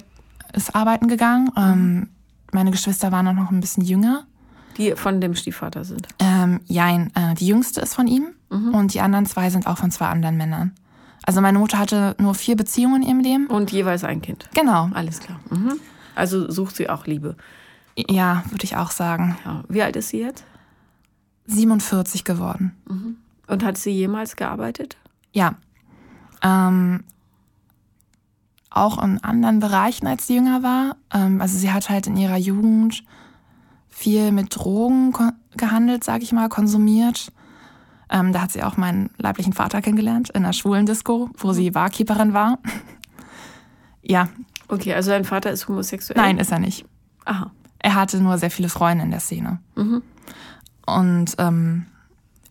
ist arbeiten gegangen. Ähm, meine Geschwister waren auch noch ein bisschen jünger. die von dem Stiefvater sind. Ähm, jein, äh, die jüngste ist von ihm Mhm. und die anderen zwei sind auch von zwei anderen Männern. Also meine Mutter hatte nur vier Beziehungen in ihrem Leben. Und jeweils ein Kind. Genau. Alles klar. Mhm. Also sucht sie auch Liebe. Ja, würde ich auch sagen. Ja. Wie alt ist sie jetzt? 47 geworden. Und hat sie jemals gearbeitet? Ja. Ähm, auch in anderen Bereichen, als sie jünger war. Ähm, also sie hat halt in ihrer Jugend viel mit Drogen gehandelt, sag ich mal, konsumiert. Ähm, da hat sie auch meinen leiblichen Vater kennengelernt in einer schwulen Disco, wo sie Barkeeperin war. ja, Okay, also dein Vater ist homosexuell? nein, ist er nicht. Aha. Er hatte nur sehr viele Freunde in der Szene. Und ähm,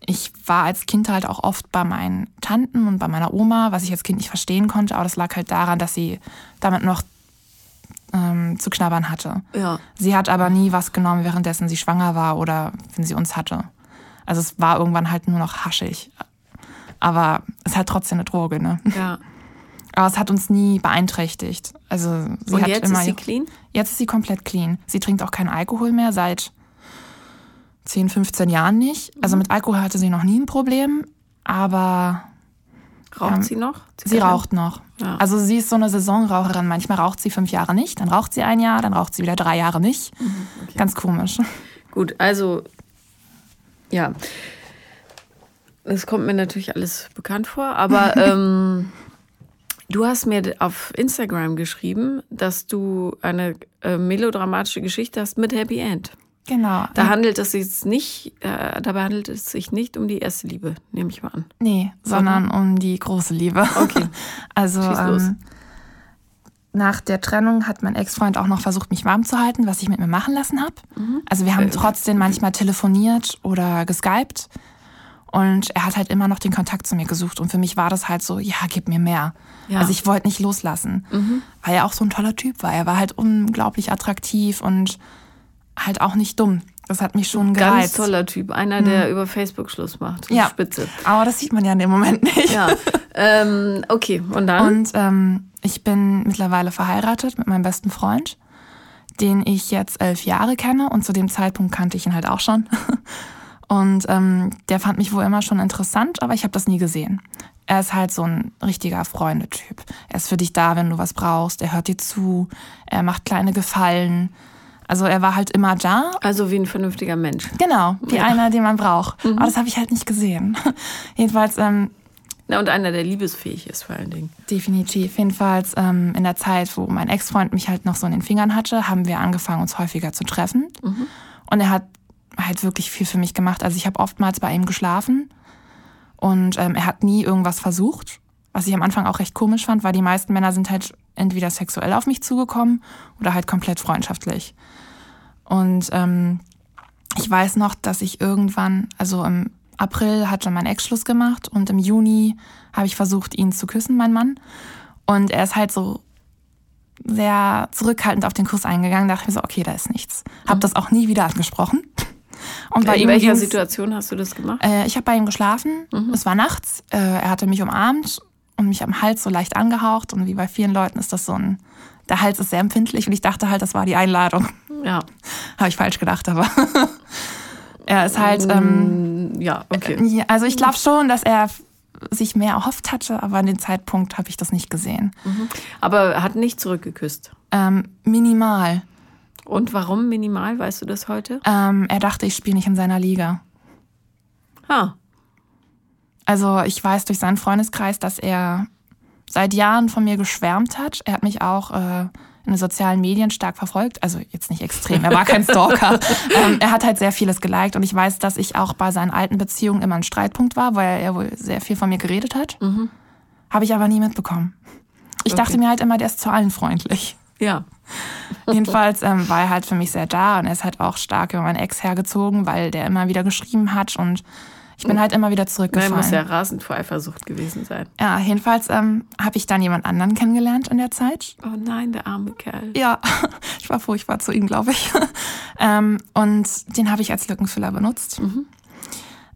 ich war als Kind halt auch oft bei meinen Tanten und bei meiner Oma, was ich als Kind nicht verstehen konnte, aber das lag halt daran, dass sie damit noch ähm, zu knabbern hatte. Ja. Sie hat aber nie was genommen, währenddessen sie schwanger war oder wenn sie uns hatte. Also es war irgendwann halt nur noch haschig. Aber es ist halt trotzdem eine Droge, ne? Ja. Aber es hat uns nie beeinträchtigt. Also sie Und hat jetzt immer ist sie clean? Jetzt ist sie komplett clean. Sie trinkt auch keinen Alkohol mehr seit 10, 15 Jahren nicht. Also mit Alkohol hatte sie noch nie ein Problem, aber Raucht Ähm, sie noch? sie raucht noch. Ja. Also sie ist so eine Saisonraucherin. Manchmal raucht sie fünf Jahre nicht, dann raucht sie ein Jahr, dann raucht sie wieder drei Jahre nicht. Ganz komisch. Gut, also ja. Das kommt mir natürlich alles bekannt vor, aber ähm, du hast mir auf Instagram geschrieben, dass du eine äh, melodramatische Geschichte hast mit Happy End. Genau. Da handelt es sich nicht, äh, dabei handelt es sich nicht um die erste Liebe, nehme ich mal an. Nee, sondern um die große Liebe. Okay. Also ähm, nach der Trennung hat mein Ex-Freund auch noch versucht, mich warm zu halten, was ich mit mir machen lassen habe. Mhm. Also wir haben Äh, trotzdem manchmal telefoniert oder geskypt. Und er hat halt immer noch den Kontakt zu mir gesucht. Und für mich war das halt so, ja, gib mir mehr. Ja. Mhm. Also ich wollte nicht loslassen. Weil er auch so ein toller Typ war. Er war halt unglaublich attraktiv und halt auch nicht dumm. Das hat mich schon Ganz gereizt. toller Typ, einer, der über Facebook Schluss macht. Ja. Spitze. Aber das sieht man ja in dem Moment nicht. Ja. ähm, okay, und dann? Und ähm, ich bin mittlerweile verheiratet mit meinem besten Freund, den ich jetzt elf Jahre kenne und zu dem Zeitpunkt kannte ich ihn halt auch schon. Und ähm, der fand mich wohl immer schon interessant, aber ich habe das nie gesehen. er ist halt so ein richtiger Freundetyp. Er ist für dich da, wenn du was brauchst. Er hört dir zu. Er macht kleine Gefallen. Also er war halt immer da. Also wie ein vernünftiger Mensch. Genau, wie ja. einer, den man braucht. Mhm. Aber das habe ich halt nicht gesehen. Jedenfalls. Ähm, Na, und einer, der liebesfähig ist vor allen Dingen. Definitiv. Jedenfalls ähm, in der Zeit, wo mein Ex-Freund mich halt noch so in den Fingern hatte, haben wir angefangen, uns häufiger zu treffen. Mhm. Und er hat halt wirklich viel für mich gemacht. Also ich habe oftmals bei ihm geschlafen und ähm, er hat nie irgendwas versucht. Was ich am Anfang auch recht komisch fand, weil die meisten Männer sind halt entweder sexuell auf mich zugekommen oder halt komplett freundschaftlich. Und ähm, ich weiß noch, dass ich irgendwann, also im April hatte mein Ex Schluss gemacht und im Juni habe ich versucht, ihn zu küssen, mein Mann. Und er ist halt so sehr zurückhaltend auf den Kuss eingegangen. Da dachte ich mir so, okay, da ist nichts. Hab mhm. das auch nie wieder angesprochen. Und bei In welcher Situation hast du das gemacht? Äh, ich habe bei ihm geschlafen. Mhm. Es war nachts. Äh, er hatte mich umarmt und mich am Hals so leicht angehaucht. Und wie bei vielen Leuten ist das so ein der Hals ist sehr empfindlich und ich dachte halt, das war die Einladung. Ja. Habe ich falsch gedacht, aber er ist halt. Ähm, mm, ja, okay. Also ich glaube schon, dass er sich mehr erhofft hatte, aber an dem Zeitpunkt habe ich das nicht gesehen. Mhm. Aber er hat nicht zurückgeküsst? Ähm, minimal. Und warum minimal? Weißt du das heute? Ähm, er dachte, ich spiele nicht in seiner Liga. Ha. Also ich weiß durch seinen Freundeskreis, dass er seit Jahren von mir geschwärmt hat. Er hat mich auch äh, in den sozialen Medien stark verfolgt. Also jetzt nicht extrem, er war kein Stalker. ähm, er hat halt sehr vieles geliked und ich weiß, dass ich auch bei seinen alten Beziehungen immer ein Streitpunkt war, weil er wohl sehr viel von mir geredet hat. Mhm. Habe ich aber nie mitbekommen. Ich okay. dachte mir halt immer, der ist zu allen freundlich. Ja. Jedenfalls ähm, war er halt für mich sehr da und er ist halt auch stark über meinen Ex hergezogen, weil der immer wieder geschrieben hat und ich bin halt immer wieder zurückgefallen. Nein, muss ja rasend vor Eifersucht gewesen sein. Ja, jedenfalls ähm, habe ich dann jemand anderen kennengelernt in der Zeit. Oh nein, der arme Kerl. Ja, ich war furchtbar zu ihm, glaube ich. ähm, und den habe ich als Lückenfüller benutzt. Mhm.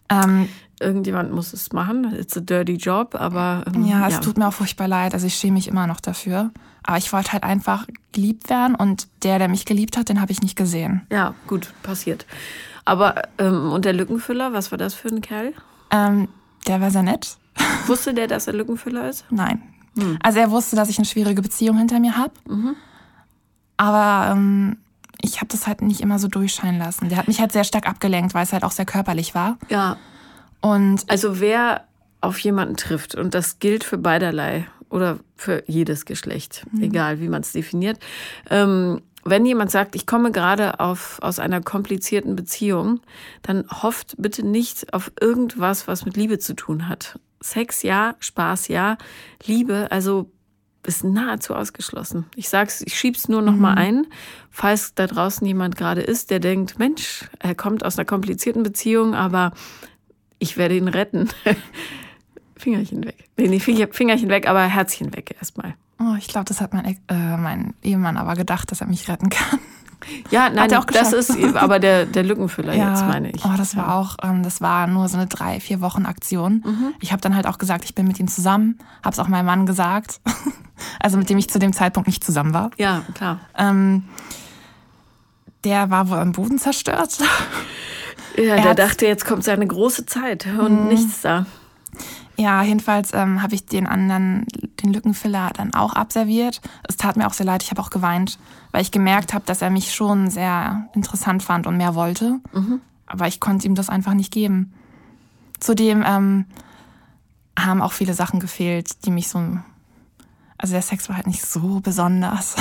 Ähm, Irgendjemand muss es machen. It's a dirty job, aber. Ähm, ja, es ja. tut mir auch furchtbar leid. Also ich schäme mich immer noch dafür. Aber ich wollte halt einfach geliebt werden und der, der mich geliebt hat, den habe ich nicht gesehen. Ja, gut, passiert. Aber, ähm, und der Lückenfüller, was war das für ein Kerl? Ähm, der war sehr nett. Wusste der, dass er Lückenfüller ist? Nein. Hm. Also er wusste, dass ich eine schwierige Beziehung hinter mir habe. Mhm. Aber ähm, ich habe das halt nicht immer so durchscheinen lassen. Der hat mich halt sehr stark abgelenkt, weil es halt auch sehr körperlich war. Ja. Und also wer auf jemanden trifft, und das gilt für beiderlei oder für jedes Geschlecht, mhm. egal wie man es definiert, ähm, wenn jemand sagt, ich komme gerade auf, aus einer komplizierten Beziehung, dann hofft bitte nicht auf irgendwas, was mit Liebe zu tun hat. Sex ja, Spaß ja, Liebe, also ist nahezu ausgeschlossen. Ich sag's, ich schieb's nur noch mhm. mal ein, falls da draußen jemand gerade ist, der denkt, Mensch, er kommt aus einer komplizierten Beziehung, aber ich werde ihn retten. Fingerchen weg. Nee, nicht Fingerchen weg, aber Herzchen weg erstmal. Oh, ich glaube, das hat mein, äh, mein Ehemann aber gedacht, dass er mich retten kann. Ja, nein, auch das ist aber der, der Lückenfüller ja, jetzt, meine ich. Oh, das war auch, ähm, das war nur so eine drei, vier Wochen Aktion. Mhm. Ich habe dann halt auch gesagt, ich bin mit ihm zusammen, habe es auch meinem Mann gesagt, also mit dem ich zu dem Zeitpunkt nicht zusammen war. Ja, klar. Ähm, der war wohl am Boden zerstört. Ja, er der dachte, jetzt kommt seine große Zeit und mhm. nichts da. Ja, jedenfalls ähm, habe ich den anderen, den Lückenfiller dann auch abserviert. Es tat mir auch sehr leid, ich habe auch geweint, weil ich gemerkt habe, dass er mich schon sehr interessant fand und mehr wollte. Mhm. Aber ich konnte ihm das einfach nicht geben. Zudem ähm, haben auch viele Sachen gefehlt, die mich so. Also der Sex war halt nicht so besonders.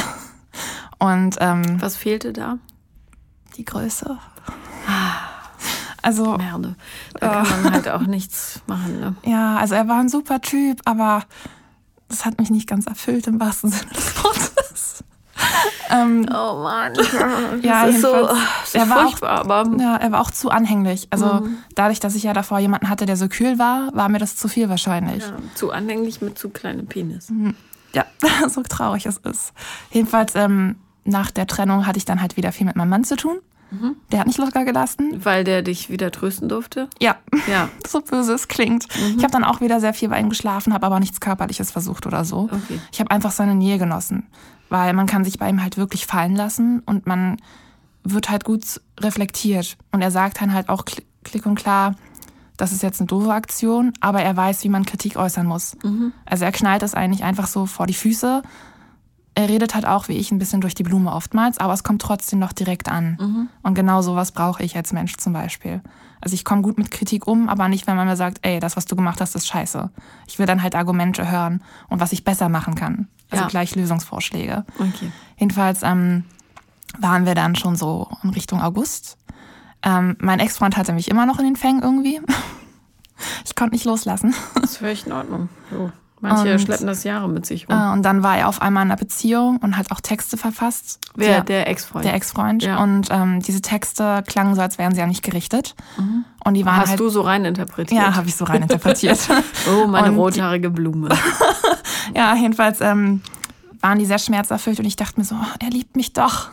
Und ähm, was fehlte da? Die Größe. Also, Merde. Da kann man halt auch nichts machen. Ne? Ja, also er war ein super Typ, aber das hat mich nicht ganz erfüllt im wahrsten Sinne des Wortes. ähm, oh Mann. ja, ist so, so er war auch, aber ja, er war auch zu anhänglich. Also mhm. dadurch, dass ich ja davor jemanden hatte, der so kühl war, war mir das zu viel wahrscheinlich. Ja, zu anhänglich mit zu kleinem Penis. Mhm. Ja, so traurig es ist. Jedenfalls ähm, nach der Trennung hatte ich dann halt wieder viel mit meinem Mann zu tun. Mhm. Der hat nicht locker gelassen. Weil der dich wieder trösten durfte? Ja. Ja. so böse es klingt. Mhm. Ich habe dann auch wieder sehr viel bei ihm geschlafen, habe aber nichts Körperliches versucht oder so. Okay. Ich habe einfach seine Nähe genossen. Weil man kann sich bei ihm halt wirklich fallen lassen und man wird halt gut reflektiert. Und er sagt dann halt auch klick und klar, das ist jetzt eine doofe Aktion, aber er weiß, wie man Kritik äußern muss. Also er knallt es eigentlich einfach so vor die Füße. Er redet halt auch wie ich ein bisschen durch die Blume oftmals, aber es kommt trotzdem noch direkt an. Und genau sowas brauche ich als Mensch zum Beispiel. Also ich komme gut mit Kritik um, aber nicht, wenn man mir sagt, ey, das, was du gemacht hast, ist scheiße. Ich will dann halt Argumente hören und was ich besser machen kann. Also Ja. gleich Lösungsvorschläge. Okay. Jedenfalls ähm, waren wir dann schon so in Richtung August. Ähm, mein Ex-Freund hatte mich immer noch in den Fängen irgendwie. Ich konnte nicht loslassen. Das ist völlig in Ordnung. So. Manche Und- schleppen das Jahre mit sich rum. Äh, Und dann war er auf einmal in einer Beziehung und hat auch Texte verfasst. Wer? Der Ex-Freund. der Ex-Freund. Ja. Und ähm, diese Texte klangen so, als wären sie ja nicht gerichtet. Und die waren Hast halt. du so rein interpretiert? ja, habe ich so rein interpretiert. Oh, meine Und- rothaarige Blume. ja, jedenfalls ähm, waren die sehr schmerzerfüllt und ich dachte mir so, oh, er liebt mich doch.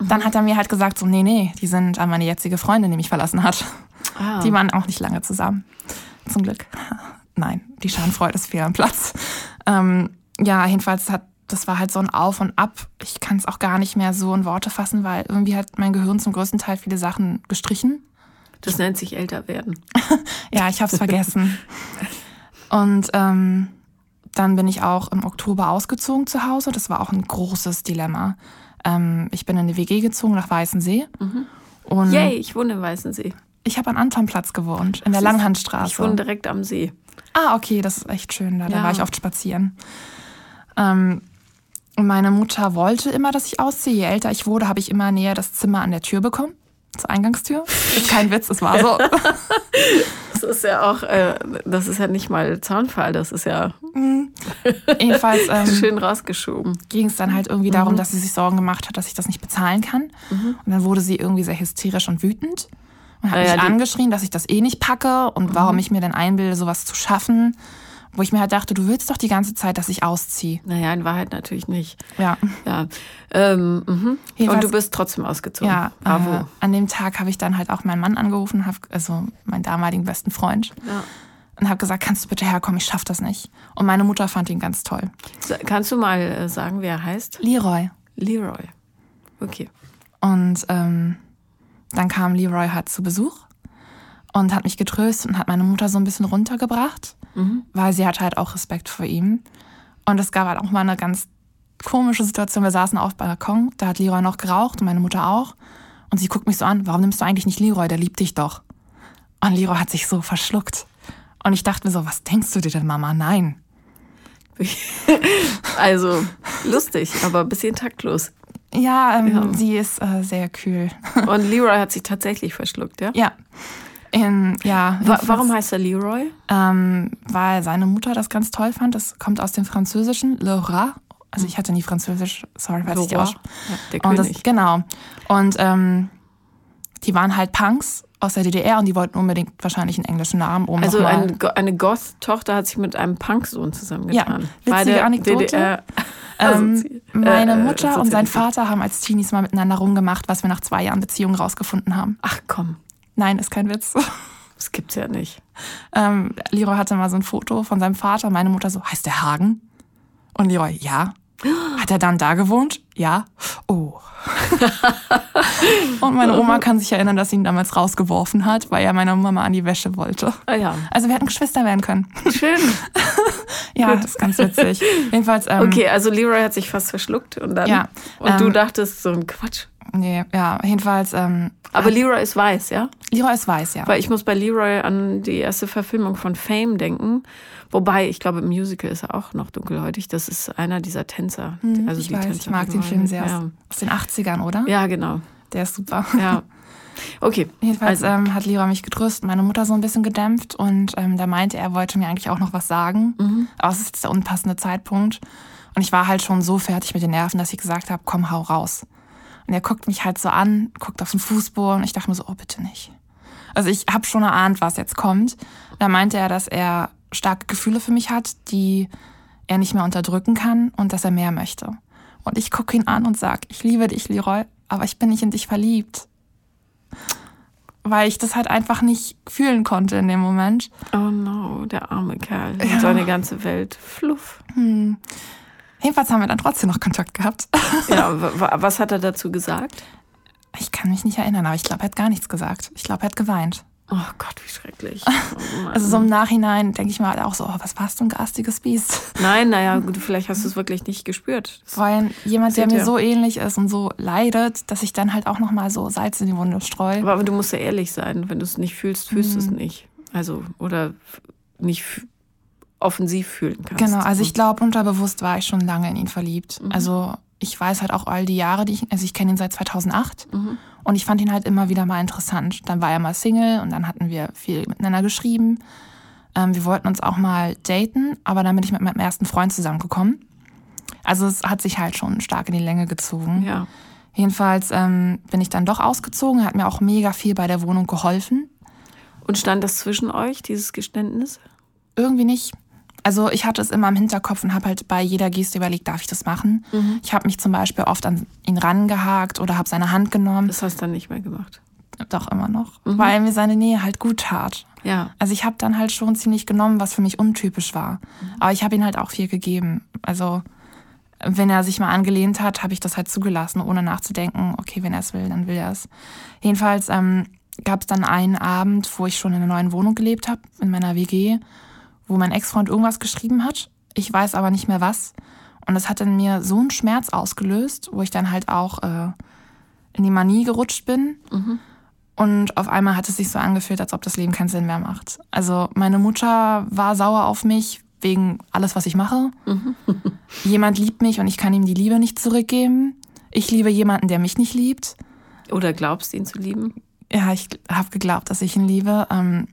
Dann hat er mir halt gesagt, so, nee, nee, die sind an meine jetzige Freundin, die mich verlassen hat. Ah. Die waren auch nicht lange zusammen. Zum Glück. Nein, die Schadenfreude ist fehl am Platz. Ähm, ja, jedenfalls hat, das war halt so ein Auf und Ab. Ich kann es auch gar nicht mehr so in Worte fassen, weil irgendwie hat mein Gehirn zum größten Teil viele Sachen gestrichen. Das nennt sich älter werden. Ja, ich habe es vergessen. Und ähm, dann bin ich auch im Oktober ausgezogen zu Hause. Das war auch ein großes Dilemma. Ähm, ich bin in eine WG gezogen nach Weißensee. Und Yay, ich wohne im Weißensee. ich habe an Antonplatz gewohnt, in der Ich Langhandstraße. wohne direkt am See. Ah, okay, das ist echt schön. Da, da Ja. war ich oft spazieren. Ähm, meine Mutter wollte immer, dass ich ausziehe. Je älter ich wurde, habe ich immer näher das Zimmer an der Tür bekommen. Zur Eingangstür. Ist kein Witz, es war so. Das ist ja auch, äh, das ist ja nicht mal Zaunfall, das ist ja Jedenfalls ähm, schön rausgeschoben. ging es dann halt irgendwie darum, dass sie sich Sorgen gemacht hat, dass ich das nicht bezahlen kann. Und dann wurde sie irgendwie sehr hysterisch und wütend und hat Ah ja, mich angeschrien, dass ich das eh nicht packe und warum ich mir denn einbilde, sowas zu schaffen. Wo ich mir halt dachte, du willst doch die ganze Zeit, dass ich ausziehe. Naja, in Wahrheit natürlich nicht. Ja. Ja. Ähm, mhm. Und du bist trotzdem ausgezogen. Ja, Bravo. Äh, an dem Tag habe ich dann halt auch meinen Mann angerufen, hab, also meinen damaligen besten Freund, Ja. und habe gesagt, kannst du bitte herkommen, ich schaff das nicht. Und meine Mutter fand ihn ganz toll. Kannst du mal äh, sagen, wer er heißt? Leroy. Leroy. Okay. Und ähm, dann kam Leroy halt zu Besuch und hat mich getröstet und hat meine Mutter so ein bisschen runtergebracht, weil sie hat halt auch Respekt vor ihm. Und es gab halt auch mal eine ganz komische Situation. Wir saßen auf dem Balkon, da hat Leroy noch geraucht und meine Mutter auch. Und sie guckt mich so an, warum nimmst du eigentlich nicht Leroy, der liebt dich doch. Und Leroy hat sich so verschluckt. Und ich dachte mir so, was denkst du dir denn, Mama? Nein. Also, lustig, aber ein bisschen taktlos. Ja, ähm, Ja. sie ist äh, sehr kühl. Und Leroy hat sich tatsächlich verschluckt, ja? ja. In, ja. Wa warum heißt er Leroy? Ähm, weil seine Mutter das ganz toll fand. Das kommt aus dem Französischen, Rat. Also ich hatte nie Französisch, sorry, falls ich die Leroy. aus. Ja, der Und das, König. genau. Und ähm, die waren halt Punks aus der DDR und die wollten unbedingt wahrscheinlich einen englischen Namen, um Also ein, eine Goth-Tochter hat sich mit einem Punk-Sohn zusammengetan. Ja, witzige Anekdote. DDR. Ähm, Assozi- meine äh, Mutter und sein. Vater haben als Teenies mal miteinander rumgemacht, was wir nach zwei Jahren Beziehung rausgefunden haben. Ach komm, Nein, ist kein Witz. das gibt's ja nicht. Ähm, Leroy hatte mal so ein Foto von seinem Vater. Meine Mutter so, heißt der Hagen? Und Leroy, ja. Hat er dann da gewohnt? Ja. Oh. Und meine Oma kann sich erinnern, dass sie ihn damals rausgeworfen hat, weil er meiner Mama an die Wäsche wollte. Ah ja, Also wir hätten Geschwister werden können. schön. Ja, das ist ganz witzig. Jedenfalls, ähm, Okay, also Leroy hat sich fast verschluckt und dann. Ja, und du ähm, dachtest so ein Quatsch. Nee, ja, jedenfalls, ähm, Aber Leroy ist weiß, ja? Leroy ist weiß, ja. Weil ich muss bei Leroy an die erste Verfilmung von Fame denken. Wobei, ich glaube, im Musical ist er auch noch dunkelhäutig. Das ist einer dieser Tänzer. Hm, also ich die weiß, Tänzer ich mag den Film sehr. Ja. Aus, den 80ern, oder? ja, genau. Der ist super. Ja. Okay. Jedenfalls Also- ähm, hat Leroy mich getröstet, meine Mutter so ein bisschen gedämpft und ähm, da meinte er, er wollte mir eigentlich auch noch was sagen. Mhm. Aber es ist der unpassende Zeitpunkt. Und ich war halt schon so fertig mit den Nerven, dass ich gesagt habe, komm, hau raus. Und er guckt mich halt so an, guckt auf den Fußboden und ich dachte mir so, oh, bitte nicht. Also ich habe schon erahnt, was jetzt kommt. Da meinte er, dass er starke Gefühle für mich hat, die er nicht mehr unterdrücken kann und dass er mehr möchte. Und ich gucke ihn an und sag, ich liebe dich, Leroy, aber ich bin nicht in dich verliebt weil ich das halt einfach nicht fühlen konnte in dem Moment. Oh no, der arme Kerl. Und seine ganze Welt. Fluff. Jedenfalls haben wir dann trotzdem noch Kontakt gehabt. Ja, wa- wa- was hat er dazu gesagt? Ich kann mich nicht erinnern, aber ich glaube, er hat gar nichts gesagt. Ich glaube, er hat geweint. Oh Gott, wie schrecklich. Oh also so im Nachhinein denke ich mir halt auch so, oh, was warst du ein garstiges Biest? Nein, naja, gut, vielleicht hast du es wirklich nicht gespürt. Vor allem jemand, der mir ja. so ähnlich ist und so leidet, dass ich dann halt auch nochmal so Salz in die Wunde streue. Aber, aber du musst ja ehrlich sein, wenn du es nicht fühlst, fühlst du mhm. es nicht. Also, oder nicht offensiv fühlen kannst. Genau, also ich glaube, unterbewusst war ich schon lange in ihn verliebt. Mhm. Also ich weiß halt auch all die Jahre, die ich, also ich kenne ihn seit 2008 mhm. und ich fand ihn halt immer wieder mal interessant. Dann war er mal Single und dann hatten wir viel miteinander geschrieben. Ähm, wir wollten uns auch mal daten, aber dann bin ich mit meinem ersten Freund zusammengekommen. Also es hat sich halt schon stark in die Länge gezogen. Ja. Jedenfalls ähm, bin ich dann doch ausgezogen, hat mir auch mega viel bei der Wohnung geholfen. Und stand das zwischen euch, dieses Geständnis? Irgendwie nicht. Also ich hatte es immer im Hinterkopf und habe halt bei jeder Geste überlegt, darf ich das machen? Mhm. Ich habe mich zum Beispiel oft an ihn rangehakt oder habe seine Hand genommen. Das hast du dann nicht mehr gemacht? Doch, immer noch. Mhm. Weil mir seine Nähe halt gut tat. Ja. Also ich habe dann halt schon ziemlich genommen, was für mich untypisch war. Mhm. Aber ich habe ihm halt auch viel gegeben. Also wenn er sich mal angelehnt hat, habe ich das halt zugelassen, ohne nachzudenken, okay, wenn er es will, dann will er es. Jedenfalls ähm, gab es dann einen Abend, wo ich schon in einer neuen Wohnung gelebt habe, in meiner WG, wo mein Ex-Freund irgendwas geschrieben hat. Ich weiß aber nicht mehr was. Und das hat in mir so einen Schmerz ausgelöst, wo ich dann halt auch äh, in die Manie gerutscht bin. Mhm. Und auf einmal hat es sich so angefühlt, als ob das Leben keinen Sinn mehr macht. Also meine Mutter war sauer auf mich wegen alles, was ich mache. Mhm. Jemand liebt mich und ich kann ihm die Liebe nicht zurückgeben. Ich liebe jemanden, der mich nicht liebt. Oder glaubst ihn zu lieben? Ja, ich habe geglaubt, dass ich ihn liebe. Ähm,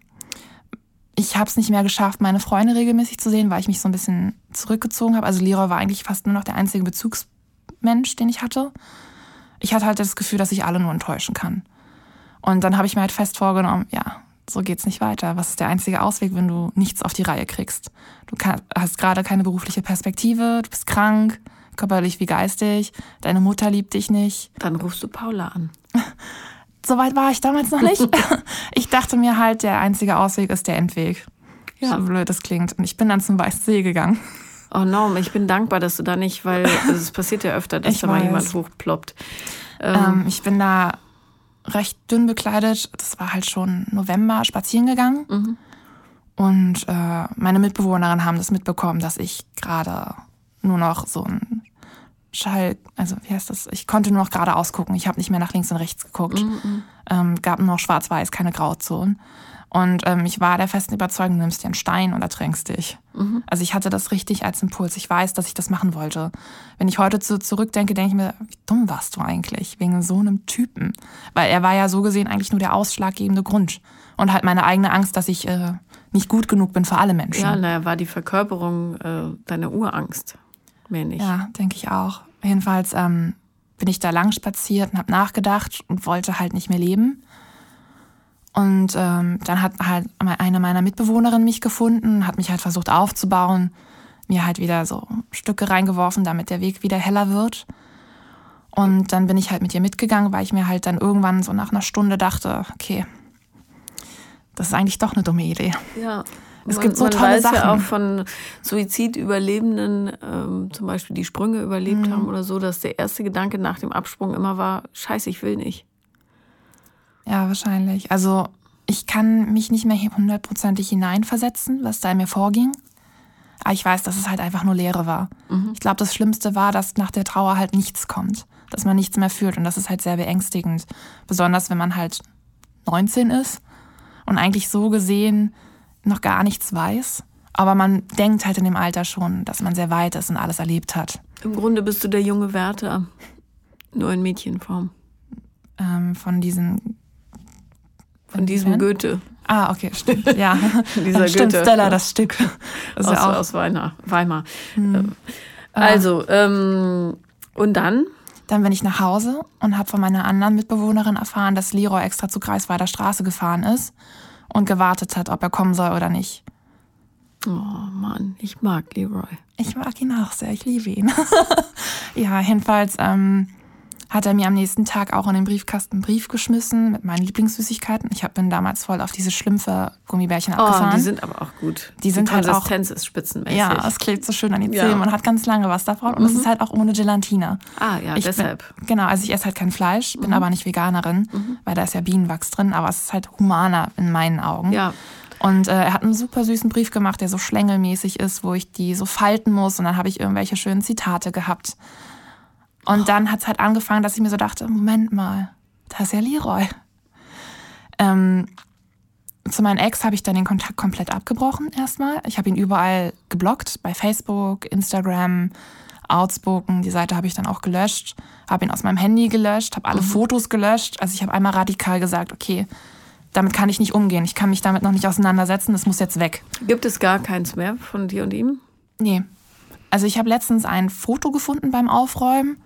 ich habe es nicht mehr geschafft, meine Freunde regelmäßig zu sehen, weil ich mich so ein bisschen zurückgezogen habe. Also Leroy war eigentlich fast nur noch der einzige Bezugsmensch, den ich hatte. Ich hatte halt das Gefühl, dass ich alle nur enttäuschen kann. Und dann habe ich mir halt fest vorgenommen, ja, so geht's nicht weiter. Was ist der einzige Ausweg, wenn du nichts auf die Reihe kriegst? Du hast gerade keine berufliche Perspektive, du bist krank, körperlich wie geistig, deine Mutter liebt dich nicht. Dann rufst du Paula an. Soweit war ich damals noch nicht. ich dachte mir halt, der einzige Ausweg ist der Endweg. Ja. So blöd das klingt. Und ich bin dann zum Weißen See gegangen. Oh no, ich bin dankbar, dass du da nicht, weil es passiert ja öfter, dass ich da weiß. mal jemand hochploppt. Ähm, ähm, ich bin da recht dünn bekleidet. Das war halt schon November spazieren gegangen. Mhm. Und äh, meine Mitbewohnerinnen haben das mitbekommen, dass ich gerade nur noch so ein Schall, also wie heißt das? Ich konnte nur noch geradeaus gucken. Ich habe nicht mehr nach links und rechts geguckt. Mhm. Ähm, gab nur noch schwarz-weiß, keine Grauzonen. Und ähm, ich war der festen Überzeugung, du nimmst dir einen Stein und ertränkst dich. Mhm. Also ich hatte das richtig als Impuls. Ich weiß, dass ich das machen wollte. Wenn ich heute zu, zurückdenke, denke ich mir, wie dumm warst du eigentlich wegen so einem Typen? Weil er war ja so gesehen eigentlich nur der ausschlaggebende Grund. Und halt meine eigene Angst, dass ich äh, nicht gut genug bin für alle Menschen. Ja, naja, war die Verkörperung äh, deiner Urangst. Mehr nicht. Ja, denke ich auch. Jedenfalls ähm, bin ich da lang spaziert und habe nachgedacht und wollte halt nicht mehr leben. Und ähm, dann hat halt eine meiner Mitbewohnerinnen mich gefunden, hat mich halt versucht aufzubauen, mir halt wieder so Stücke reingeworfen, damit der Weg wieder heller wird. Und dann bin ich halt mit ihr mitgegangen, weil ich mir halt dann irgendwann so nach einer Stunde dachte, okay, das ist eigentlich doch eine dumme Idee. Ja. Es man, gibt so man tolle weiß Sachen. ja auch von Suizidüberlebenden, ähm, zum Beispiel die Sprünge überlebt mhm. haben oder so, dass der erste Gedanke nach dem Absprung immer war, scheiße, ich will nicht. Ja, wahrscheinlich. Also ich kann mich nicht mehr hundertprozentig hineinversetzen, was da in mir vorging. Aber ich weiß, dass es halt einfach nur Leere war. Mhm. Ich glaube, das Schlimmste war, dass nach der Trauer halt nichts kommt. Dass man nichts mehr fühlt. Und das ist halt sehr beängstigend. Besonders wenn man halt 19 ist und eigentlich so gesehen noch gar nichts weiß. Aber man denkt halt in dem Alter schon, dass man sehr weit ist und alles erlebt hat. Im Grunde bist du der junge Werther, nur in Mädchenform. Ähm, von diesen. Von, von diesem Fan? Goethe. Ah, okay, stimmt. Ja, dieser stimmt, Goethe. Stella, das Stück. Das aus, ja aus Weimar. Weimar. Hm. Also, ähm, und dann? Dann bin ich nach Hause und habe von meiner anderen Mitbewohnerin erfahren, dass Leroy extra zu Greifswalder Straße gefahren ist und gewartet hat, ob er kommen soll oder nicht. Oh Mann, ich mag Leroy. Ich mag ihn auch sehr, ich liebe ihn. ja, jedenfalls ähm, hat er mir am nächsten Tag auch in den Briefkasten einen Brief geschmissen mit meinen Lieblingssüßigkeiten. Ich bin damals voll auf diese Schlümpfe-Gummibärchen Oh, abgefahren. die sind aber auch gut. Die sind halt auch- Konsistenz ist spitzenmäßig. ja, es klebt so schön an die Ja. Zähne. Man hat ganz lange was davon. Und es ist halt auch ohne Gelatine. ah, ja, Ich deshalb. Mhm. Bin, genau, also ich esse halt kein Fleisch, bin aber nicht Veganerin, weil da ist ja Bienenwachs drin, aber es ist halt humaner in meinen Augen. Ja. Und äh, er hat einen super süßen Brief gemacht, der so schlängelmäßig ist, wo ich die so falten muss und dann habe ich irgendwelche schönen Zitate gehabt. Und dann hat es halt angefangen, dass ich mir so dachte, Moment mal, da ist ja Leroy. Ähm, zu meinem Ex habe ich dann den Kontakt komplett abgebrochen erstmal. Ich habe ihn überall geblockt, bei Facebook, Instagram, Outspoken. Die Seite habe ich dann auch gelöscht, habe ihn aus meinem Handy gelöscht, habe alle Fotos gelöscht. Also ich habe einmal radikal gesagt, okay, damit kann ich nicht umgehen. Ich kann mich damit noch nicht auseinandersetzen. Das muss jetzt weg. Gibt es gar keins mehr von dir und ihm? Nee. Also ich habe letztens ein Foto gefunden beim Aufräumen.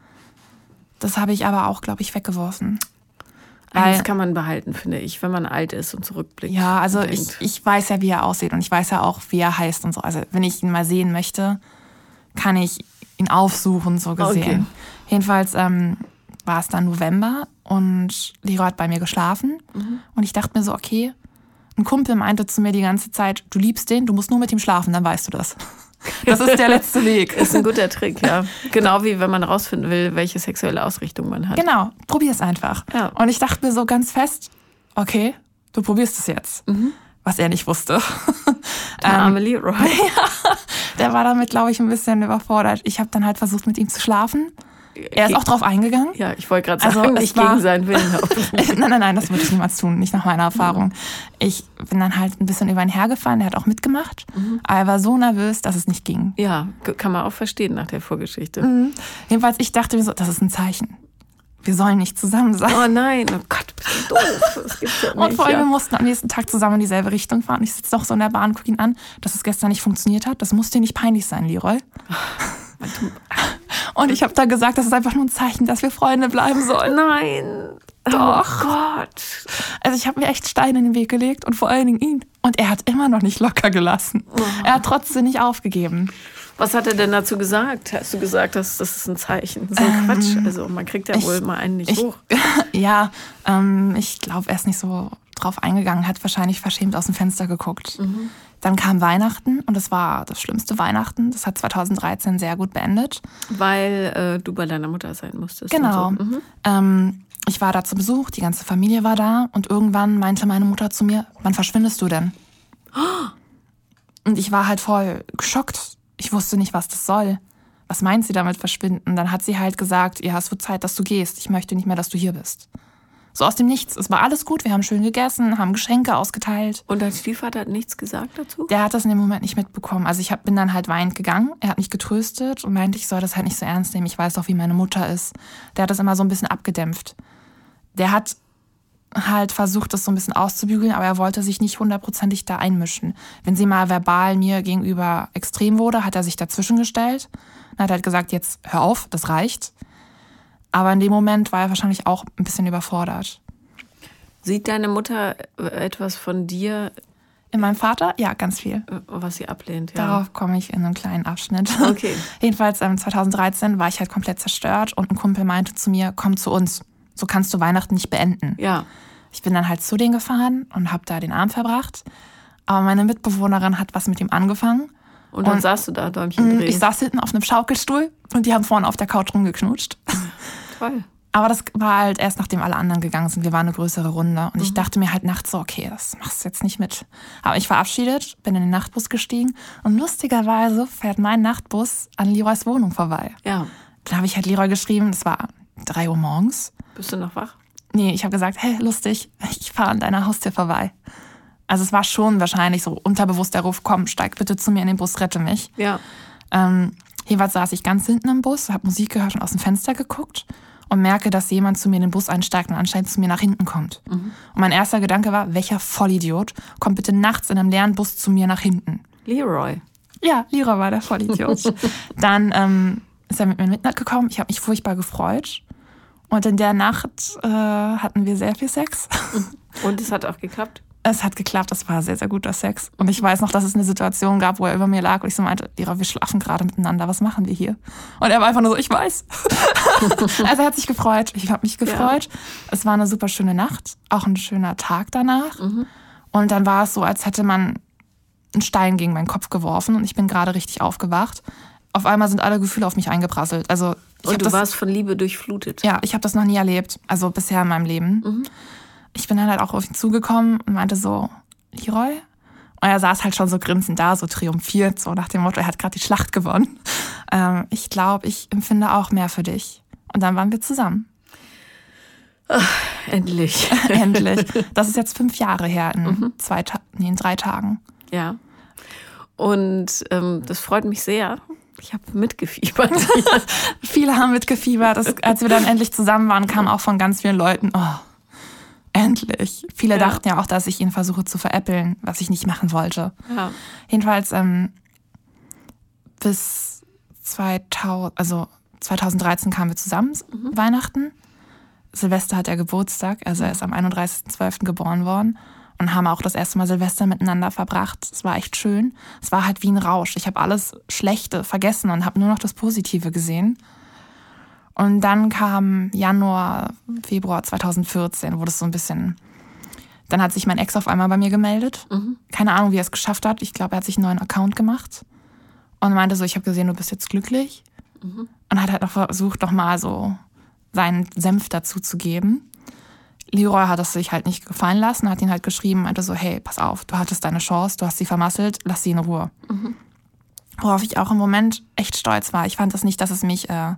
Das habe ich aber auch, glaube ich, weggeworfen. Weil- kann man behalten, finde ich, wenn man alt ist und zurückblickt. Ja, also ich, ich weiß ja, wie er aussieht und ich weiß ja auch, wie er heißt und so. Also wenn ich ihn mal sehen möchte, kann ich ihn aufsuchen, so gesehen. Okay. Jedenfalls ähm, war es dann November und Lero hat bei mir geschlafen und ich dachte mir so, okay, ein Kumpel meinte zu mir die ganze Zeit, du liebst den, du musst nur mit ihm schlafen, dann weißt du das. Das ist der letzte Weg. Ist ein guter Trick, ja. Genau wie wenn man rausfinden will, welche sexuelle Ausrichtung man hat. Genau, probier es einfach. Ja. Und ich dachte mir so ganz fest, okay, du probierst es jetzt. Was er nicht wusste. Der arme Leroy. Der war damit, glaube ich, ein bisschen überfordert. Ich habe dann halt versucht, mit ihm zu schlafen. Er ist auch drauf eingegangen. Ja, ich wollte gerade Also, sagen, nicht war- gegen seinen Willen. nein, nein, nein, das würde ich niemals tun, nicht nach meiner Erfahrung. Ich bin dann halt ein bisschen über ihn hergefahren, er hat auch mitgemacht, aber er war so nervös, dass es nicht ging. ja, kann man auch verstehen nach der Vorgeschichte. Jedenfalls, ich dachte mir so, das ist ein Zeichen. Wir sollen nicht zusammen sein. Oh nein, oh Gott, bist du doof. Das gibt's ja nicht. Und vor allem, wir ja. mussten am nächsten Tag zusammen in dieselbe Richtung fahren. Ich sitze doch so in der Bahn, gucke ihn an, dass es gestern nicht funktioniert hat. Das muss dir nicht peinlich sein, Leroy. Und ich habe da gesagt, das ist einfach nur ein Zeichen, dass wir Freunde bleiben sollen. Nein. Doch. Oh Gott. Also ich habe mir echt Steine in den Weg gelegt und vor allen Dingen ihn. Und er hat immer noch nicht locker gelassen. Er hat trotzdem nicht aufgegeben. Was hat er denn dazu gesagt? Hast du gesagt, dass das ist ein Zeichen? So ein Quatsch. Also man kriegt ja wohl mal einen nicht Ähm, Ich, hoch. ja, ähm, ich glaube, er ist nicht so drauf eingegangen, hat wahrscheinlich verschämt aus dem Fenster geguckt. Mhm. Dann kam Weihnachten und das war das schlimmste Weihnachten. Das hat 2013 sehr gut beendet. Weil äh, du bei deiner Mutter sein musstest. Genau. So. mhm. Ähm, ich war da zu Besuch, die ganze Familie war da und irgendwann meinte meine Mutter zu mir, wann verschwindest du denn? Und ich war halt voll geschockt. Ich wusste nicht, was das soll. Was meint sie damit verschwinden? Dann hat sie halt gesagt, ja, es wird Zeit, dass du gehst. Ich möchte nicht mehr, dass du hier bist. So aus dem Nichts. Es war alles gut. Wir haben schön gegessen, haben Geschenke ausgeteilt. Und dein Stiefvater hat nichts gesagt dazu? Der hat das in dem Moment nicht mitbekommen. Also ich hab, bin dann halt weinend gegangen. Er hat mich getröstet und meinte, ich soll das halt nicht so ernst nehmen. Ich weiß doch, wie meine Mutter ist. Der hat das immer so ein bisschen abgedämpft. Der hat halt versucht, das so ein bisschen auszubügeln, aber er wollte sich nicht hundertprozentig da einmischen. Wenn sie mal verbal mir gegenüber extrem wurde, hat er sich dazwischen gestellt und hat halt gesagt, jetzt hör auf, das reicht. Aber in dem Moment war er wahrscheinlich auch ein bisschen überfordert. Sieht deine Mutter äh, etwas von dir, In meinem Vater? Ja, ganz viel. äh, was sie ablehnt? Ja. Darauf komme ich in einem kleinen Abschnitt. Okay. Jedenfalls ähm, 2013 war ich halt komplett zerstört und ein Kumpel meinte zu mir, komm zu uns. So kannst du Weihnachten nicht beenden. Ja. Ich bin dann halt zu denen gefahren und habe da den Abend verbracht. Aber meine Mitbewohnerin hat was mit ihm angefangen. Und dann Und- saßt du da, Däumchen drehen. Ich saß hinten auf einem Schaukelstuhl und die haben vorne auf der Couch rumgeknutscht. Toll. Aber das war halt erst, nachdem alle anderen gegangen sind. Wir waren eine größere Runde. Und ich dachte mir halt nachts so, okay, das machst du jetzt nicht mit. Aber ich verabschiedet, bin in den Nachtbus gestiegen und lustigerweise fährt mein Nachtbus an Leroys Wohnung vorbei. Ja. Dann habe ich halt Leroy geschrieben, es war drei Uhr morgens. Bist du noch wach? Nee, ich habe gesagt, hey, lustig, ich fahre an deiner Haustür vorbei. Also es war schon wahrscheinlich so unterbewusst der Ruf, komm, steig bitte zu mir in den Bus, rette mich. Ja. Ähm, jeweils saß ich ganz hinten im Bus, habe Musik gehört und aus dem Fenster geguckt und merke, dass jemand zu mir in den Bus einsteigt und anscheinend zu mir nach hinten kommt. Und mein erster Gedanke war, welcher Vollidiot kommt bitte nachts in einem leeren Bus zu mir nach hinten? Leroy. Ja, Lira war der Vollidiot. Dann ähm, ist er mit mir mitgekommen. Ich habe mich furchtbar gefreut. Und in der Nacht äh, hatten wir sehr viel Sex. Und es hat auch geklappt. es hat geklappt, das war sehr, sehr guter Sex. Und ich weiß noch, dass es eine Situation gab, wo er über mir lag und ich so meinte, Lira, wir schlafen gerade miteinander, was machen wir hier? Und er war einfach nur so, ich weiß. also er hat sich gefreut, ich habe mich gefreut. Ja. Es war eine super schöne Nacht, auch ein schöner Tag danach. Mhm. Und dann war es so, als hätte man einen Stein gegen meinen Kopf geworfen und ich bin gerade richtig aufgewacht. Auf einmal sind alle Gefühle auf mich eingeprasselt. Also und du das, warst von Liebe durchflutet. Ja, ich habe das noch nie erlebt, also bisher in meinem Leben. Mhm ich bin dann halt auch auf ihn zugekommen und meinte so, Leroy? Und er saß halt schon so grinsend da, so triumphiert, so nach dem Motto, er hat gerade die Schlacht gewonnen. Ähm, ich glaube, ich empfinde auch mehr für dich. Und dann waren wir zusammen. Ach, endlich. endlich. Das ist jetzt fünf Jahre her, in, mhm. zwei nee, in drei Tagen. Ja. Und ähm, das freut mich sehr. Ich habe mitgefiebert. Viele haben mitgefiebert. Das, als wir dann endlich zusammen waren, kam auch von ganz vielen Leuten, oh, Endlich. Viele ja. dachten ja auch, dass ich ihn versuche zu veräppeln, was ich nicht machen wollte. Ja. Jedenfalls ähm, bis 2000, also 2013 kamen wir zusammen, mhm. Weihnachten. Silvester hat er Geburtstag, also er ist am 31.12. geboren worden und haben auch das erste Mal Silvester miteinander verbracht. Es war echt schön. Es war halt wie ein Rausch. Ich habe alles Schlechte vergessen und habe nur noch das Positive gesehen. Und dann kam Januar, Februar 2014, wo das so ein bisschen. Dann hat sich mein Ex auf einmal bei mir gemeldet. Mhm. Keine Ahnung, wie er es geschafft hat. Ich glaube, er hat sich einen neuen Account gemacht und meinte so: Ich habe gesehen, du bist jetzt glücklich. Mhm. Und hat halt noch versucht, noch mal so seinen Senf dazu zu geben. Leroy hat es sich halt nicht gefallen lassen, hat ihn halt geschrieben, meinte so: Hey, pass auf, du hattest deine Chance, du hast sie vermasselt, lass sie in Ruhe. Mhm. Worauf ich auch im Moment echt stolz war. Ich fand das nicht, dass es mich. Äh,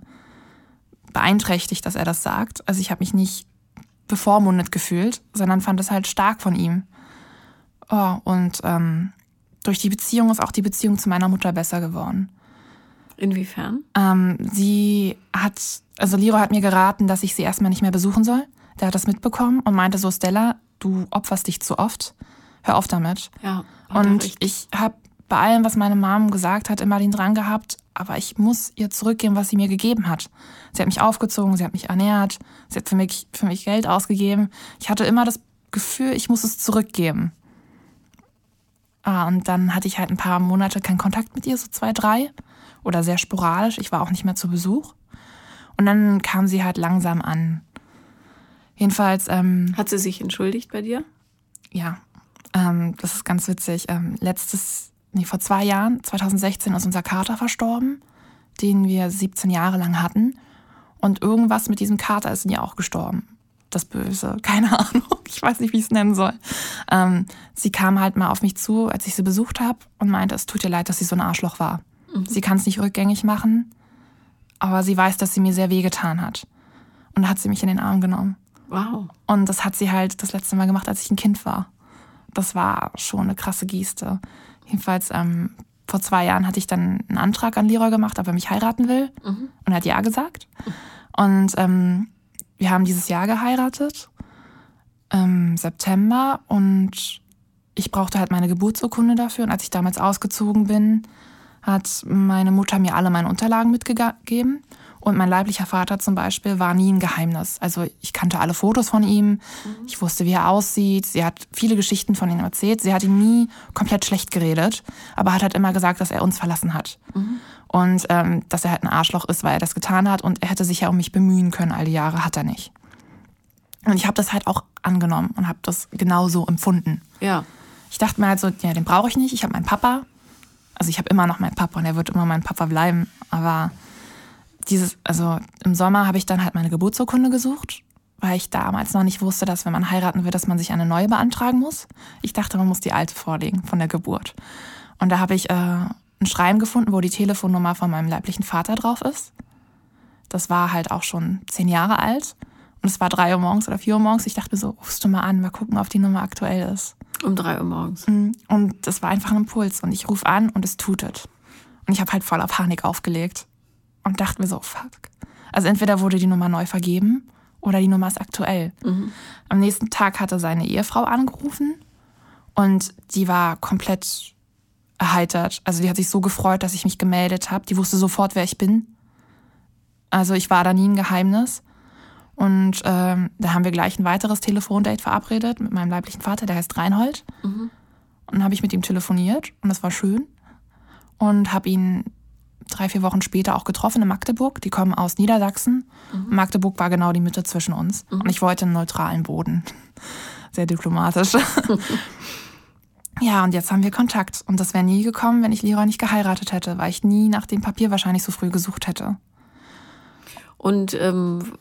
beeinträchtigt, dass er das sagt. Also ich habe mich nicht bevormundet gefühlt, sondern fand es halt stark von ihm. Oh, und ähm, durch die Beziehung ist auch die Beziehung zu meiner Mutter besser geworden. Inwiefern? Ähm, sie hat, also Liro hat mir geraten, dass ich sie erstmal nicht mehr besuchen soll. Der hat das mitbekommen und meinte so, Stella, du opferst dich zu oft. Hör auf damit. Ja. Und ich habe bei allem, was meine Mom gesagt hat, immer den Drang gehabt, aber ich muss ihr zurückgeben, was sie mir gegeben hat. Sie hat mich aufgezogen, sie hat mich ernährt, sie hat für mich, für mich Geld ausgegeben. Ich hatte immer das Gefühl, ich muss es zurückgeben. Ah, und dann hatte ich halt ein paar Monate keinen Kontakt mit ihr, so zwei, drei. Oder sehr sporadisch. Ich war auch nicht mehr zu Besuch. Und dann kam sie halt langsam an. Jedenfalls. Ähm, Hat sie sich entschuldigt bei dir? Ja. Ähm, das ist ganz witzig. Ähm, letztes nee, vor zwei Jahren, 2016, ist unser Kater verstorben, den wir 17 Jahre lang hatten. Und irgendwas mit diesem Kater ist in ihr auch gestorben. Das Böse, keine Ahnung, ich weiß nicht, wie ich es nennen soll. Ähm, sie kam halt mal auf mich zu, als ich sie besucht habe und meinte, es tut ihr leid, dass sie so ein Arschloch war. Mhm. Sie kann es nicht rückgängig machen, aber sie weiß, dass sie mir sehr wehgetan hat. Und da hat sie mich in den Arm genommen. Wow. Und das hat sie halt das letzte Mal gemacht, als ich ein Kind war. Das war schon eine krasse Geste. Jedenfalls ähm, vor zwei Jahren hatte ich dann einen Antrag an Leroy gemacht, ob er mich heiraten will. Mhm. Und er hat ja gesagt. Und ähm, wir haben dieses Jahr geheiratet, im September. Und ich brauchte halt meine Geburtsurkunde dafür. Und als ich damals ausgezogen bin, hat meine Mutter mir alle meine Unterlagen mitgegeben. Und mein leiblicher Vater zum Beispiel war nie ein Geheimnis. Also ich kannte alle Fotos von ihm, mhm. ich wusste, wie er aussieht. Sie hat viele Geschichten von ihm erzählt. Sie hat ihn nie komplett schlecht geredet, aber hat halt immer gesagt, dass er uns verlassen hat. Mhm. Und ähm, dass er halt ein Arschloch ist, weil er das getan hat. Und er hätte sich ja um mich bemühen können all die Jahre, hat er nicht. Und ich habe das halt auch angenommen und habe das genauso empfunden. Ja. Ich dachte mir halt so, ja, den brauche ich nicht. Ich habe meinen Papa. Also ich habe immer noch meinen Papa und er wird immer mein Papa bleiben. Aber dieses, also im Sommer habe ich dann halt meine Geburtsurkunde gesucht, weil ich damals noch nicht wusste, dass wenn man heiraten will, dass man sich eine neue beantragen muss. Ich dachte, man muss die alte vorlegen von der Geburt. Und da habe ich äh, ein Schreiben gefunden, wo die Telefonnummer von meinem leiblichen Vater drauf ist. Das war halt auch schon zehn Jahre alt. Und es war drei Uhr morgens oder vier Uhr morgens. Ich dachte mir so, rufst du mal an, mal gucken, ob die Nummer aktuell ist. Um drei Uhr morgens. Mhm. Und das war einfach ein Impuls. Und ich rufe an und es tutet. Und ich habe halt voller Panik aufgelegt und dachte mir so, fuck. Also entweder wurde die Nummer neu vergeben oder die Nummer ist aktuell. Mhm. Am nächsten Tag hatte seine Ehefrau angerufen und die war komplett erheitert. Also die hat sich so gefreut, dass ich mich gemeldet habe. Die wusste sofort, wer ich bin. Also ich war da nie ein Geheimnis. Und ähm, da haben wir gleich ein weiteres Telefondate verabredet mit meinem leiblichen Vater, der heißt Reinhold. Und dann habe ich mit ihm telefoniert und das war schön. Und habe ihn drei, vier Wochen später auch getroffen in Magdeburg. Die kommen aus Niedersachsen. Magdeburg war genau die Mitte zwischen uns. Und ich wollte einen neutralen Boden. Sehr diplomatisch. ja, und jetzt haben wir Kontakt. Und das wäre nie gekommen, wenn ich Leroy nicht geheiratet hätte, weil ich nie nach dem Papier wahrscheinlich so früh gesucht hätte. Und ähm,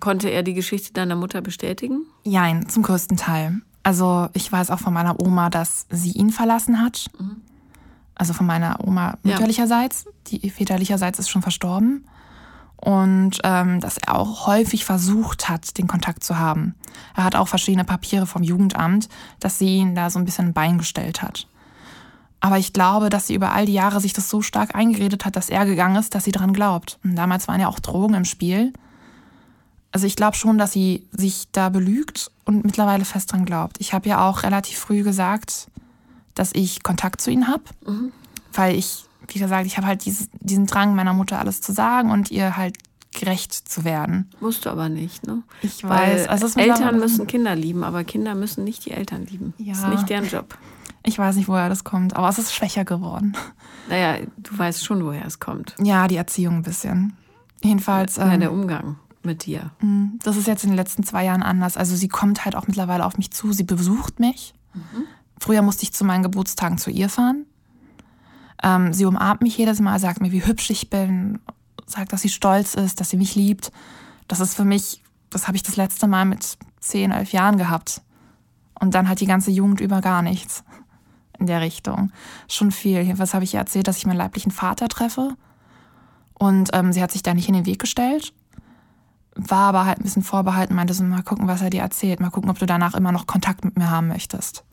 konnte er die Geschichte deiner Mutter bestätigen? Jein, zum größten Teil. Also ich weiß auch von meiner Oma, dass sie ihn verlassen hat. Also von meiner Oma Ja. mütterlicherseits. Die väterlicherseits ist schon verstorben. Und ähm, dass er auch häufig versucht hat, den Kontakt zu haben. Er hat auch verschiedene Papiere vom Jugendamt, dass sie ihn da so ein bisschen ein Bein gestellt hat. Aber ich glaube, dass sie über all die Jahre sich das so stark eingeredet hat, dass er gegangen ist, dass sie dran glaubt. Und damals waren ja auch Drogen im Spiel. Also ich glaube schon, dass sie sich da belügt und mittlerweile fest dran glaubt. Ich habe ja auch relativ früh gesagt, dass ich Kontakt zu ihnen habe, weil ich, wie gesagt, ich habe halt dieses, diesen Drang meiner Mutter alles zu sagen und ihr halt gerecht zu werden. Musst du aber nicht, ne? Ich Weil weiß, also Eltern müssen Kinder lieben, aber Kinder müssen nicht die Eltern lieben. Das ist Ja. nicht deren Job. Ich weiß nicht, woher das kommt, aber es ist schwächer geworden. Naja, du weißt schon, woher es kommt. Ja, die Erziehung ein bisschen. Jedenfalls, Ja, ähm, der Umgang mit dir. das ist jetzt in den letzten zwei Jahren anders. Also sie kommt halt auch mittlerweile auf mich zu, sie besucht mich. Früher musste ich zu meinen Geburtstagen zu ihr fahren. Ähm, sie umarmt mich jedes Mal, sagt mir, wie hübsch ich bin, sagt, dass sie stolz ist, dass sie mich liebt. Das ist für mich, das habe ich das letzte Mal mit zehn, elf Jahren gehabt. Und dann halt die ganze Jugend über gar nichts in der Richtung. Schon viel. Jedenfalls habe ich ihr erzählt, dass ich meinen leiblichen Vater treffe. Und ähm, sie hat sich da nicht in den Weg gestellt, war aber halt ein bisschen vorbehalten, meinte so, mal gucken, was er dir erzählt, mal gucken, ob du danach immer noch Kontakt mit mir haben möchtest.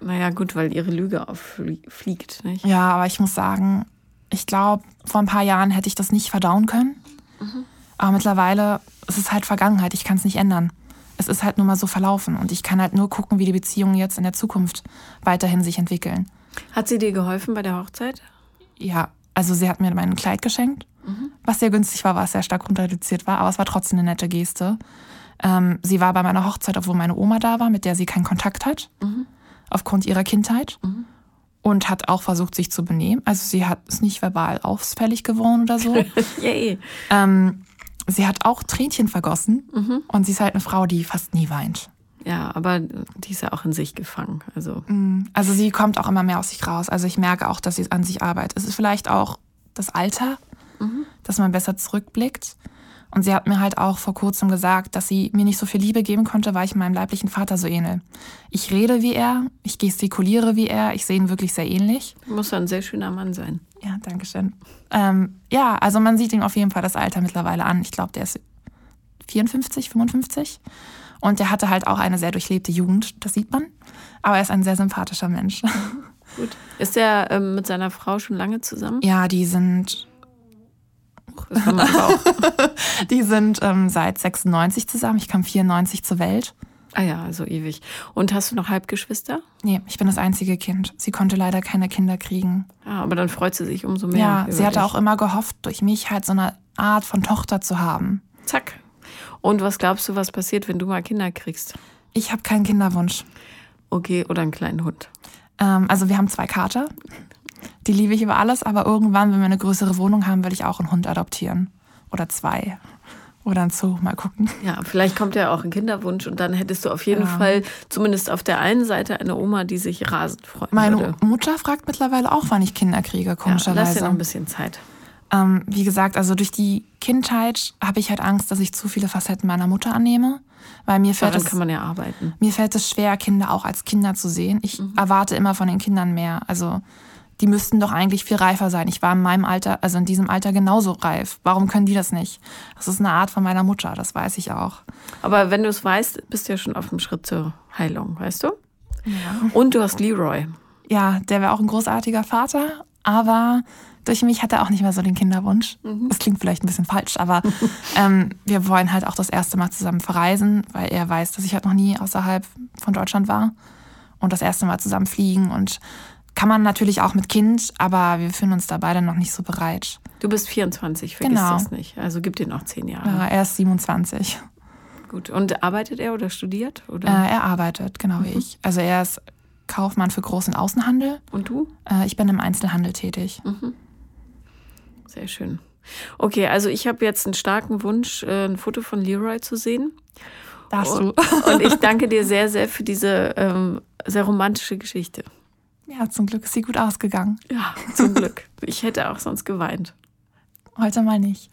Naja, gut, weil ihre Lüge auffliegt, nicht? Ja, aber ich muss sagen, ich glaube, vor ein paar Jahren hätte ich das nicht verdauen können. Aber mittlerweile ist es halt Vergangenheit, ich kann es nicht ändern. Es ist halt nur mal so verlaufen und ich kann halt nur gucken, wie die Beziehungen jetzt in der Zukunft weiterhin sich entwickeln. Hat sie dir geholfen bei der Hochzeit? Ja, also sie hat mir mein Kleid geschenkt, was sehr günstig war, was sehr stark runterreduziert war, aber es war trotzdem eine nette Geste. Ähm, sie war bei meiner Hochzeit, obwohl meine Oma da war, mit der sie keinen Kontakt hat, aufgrund ihrer Kindheit. Und hat auch versucht, sich zu benehmen. Also sie hat ist nicht verbal ausfällig geworden oder so. Yay. ähm, sie hat auch Tränchen vergossen. Und sie ist halt eine Frau, die fast nie weint. Ja, aber die ist ja auch in sich gefangen. Also, Also sie kommt auch immer mehr aus sich raus. Also ich merke auch, dass sie an sich arbeitet. Es ist vielleicht auch das Alter, dass man besser zurückblickt. Und sie hat mir halt auch vor kurzem gesagt, dass sie mir nicht so viel Liebe geben konnte, weil ich meinem leiblichen Vater so ähnel. Ich rede wie er, ich gestikuliere wie er, ich sehe ihn wirklich sehr ähnlich. muss ein sehr schöner Mann sein. Ja, danke schön. Ähm, ja, also man sieht ihm auf jeden Fall das Alter mittlerweile an. Ich glaube, der ist 54, 55. Und der hatte halt auch eine sehr durchlebte Jugend, das sieht man. Aber er ist ein sehr sympathischer Mensch. Gut. Ist er ähm, mit seiner Frau schon lange zusammen? Ja, die sind, Das kann man aber auch. die sind ähm, seit 96 zusammen. Ich kam 94 zur Welt. Ah ja, also ewig. Und hast du noch Halbgeschwister? Nee, ich bin das einzige Kind. Sie konnte leider keine Kinder kriegen. Ja, aber dann freut sie sich umso mehr. Ja, sie hatte dich. auch immer gehofft, durch mich halt so eine Art von Tochter zu haben. Zack. Und was glaubst du, was passiert, wenn du mal Kinder kriegst? Ich habe keinen Kinderwunsch. Okay, oder einen kleinen Hund. Ähm, also wir haben zwei Kater. Die liebe ich über alles, aber irgendwann, wenn wir eine größere Wohnung haben, will ich auch einen Hund adoptieren. Oder zwei. Oder ein Zoo, mal gucken. Ja, vielleicht kommt ja auch ein Kinderwunsch und dann hättest du auf jeden Ja. Fall zumindest auf der einen Seite eine Oma, die sich rasend freuen Meine würde. Mutter fragt mittlerweile auch, wann ich Kinder kriege, Ja, lass komischerweise. dir noch ein bisschen Zeit. Ähm, wie gesagt, also durch die Kindheit habe ich halt Angst, dass ich zu viele Facetten meiner Mutter annehme. Weil mir fällt, es, kann man ja arbeiten. mir fällt es schwer, Kinder auch als Kinder zu sehen. Ich erwarte immer von den Kindern mehr. Also die müssten doch eigentlich viel reifer sein. Ich war in meinem Alter, also in diesem Alter genauso reif. Warum können die das nicht? Das ist eine Art von meiner Mutter, das weiß ich auch. Aber wenn du es weißt, bist du ja schon auf dem Schritt zur Heilung, weißt du? Und du hast Leroy. Ja, der wäre auch ein großartiger Vater, aber durch mich hat er auch nicht mehr so den Kinderwunsch. Das klingt vielleicht ein bisschen falsch, aber ähm, wir wollen halt auch das erste Mal zusammen verreisen, weil er weiß, dass ich halt noch nie außerhalb von Deutschland war und das erste Mal zusammen fliegen und kann man natürlich auch mit Kind, aber wir fühlen uns da beide noch nicht so bereit. Du bist 24, vergiss Genau. das nicht. Also gib dir noch zehn Jahre. Ja, er ist 27. Gut. Und arbeitet er oder studiert? Oder? Äh, er arbeitet, genau wie ich. Also er ist Kaufmann für Groß- und Außenhandel. Und du? Äh, ich bin im Einzelhandel tätig. Sehr schön. Okay, also ich habe jetzt einen starken Wunsch, äh, ein Foto von Leroy zu sehen. Darfst du? Und ich danke dir sehr, sehr für diese ähm, sehr romantische Geschichte. Ja, zum Glück ist sie gut ausgegangen. Ja, zum Glück. Ich hätte auch sonst geweint. Heute mal nicht.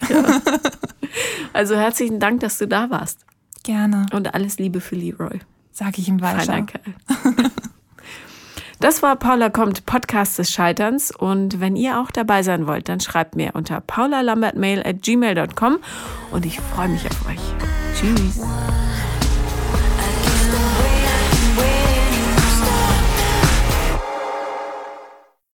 Also herzlichen Dank, dass du da warst. Gerne, Und alles Liebe für Leroy. sag ich ihm weiter. Kerl. Das war Paula kommt, Podcast des Scheiterns. Und wenn ihr auch dabei sein wollt, dann schreibt mir unter paulalambertmail at gmail.com und ich freue mich auf euch. Tschüss.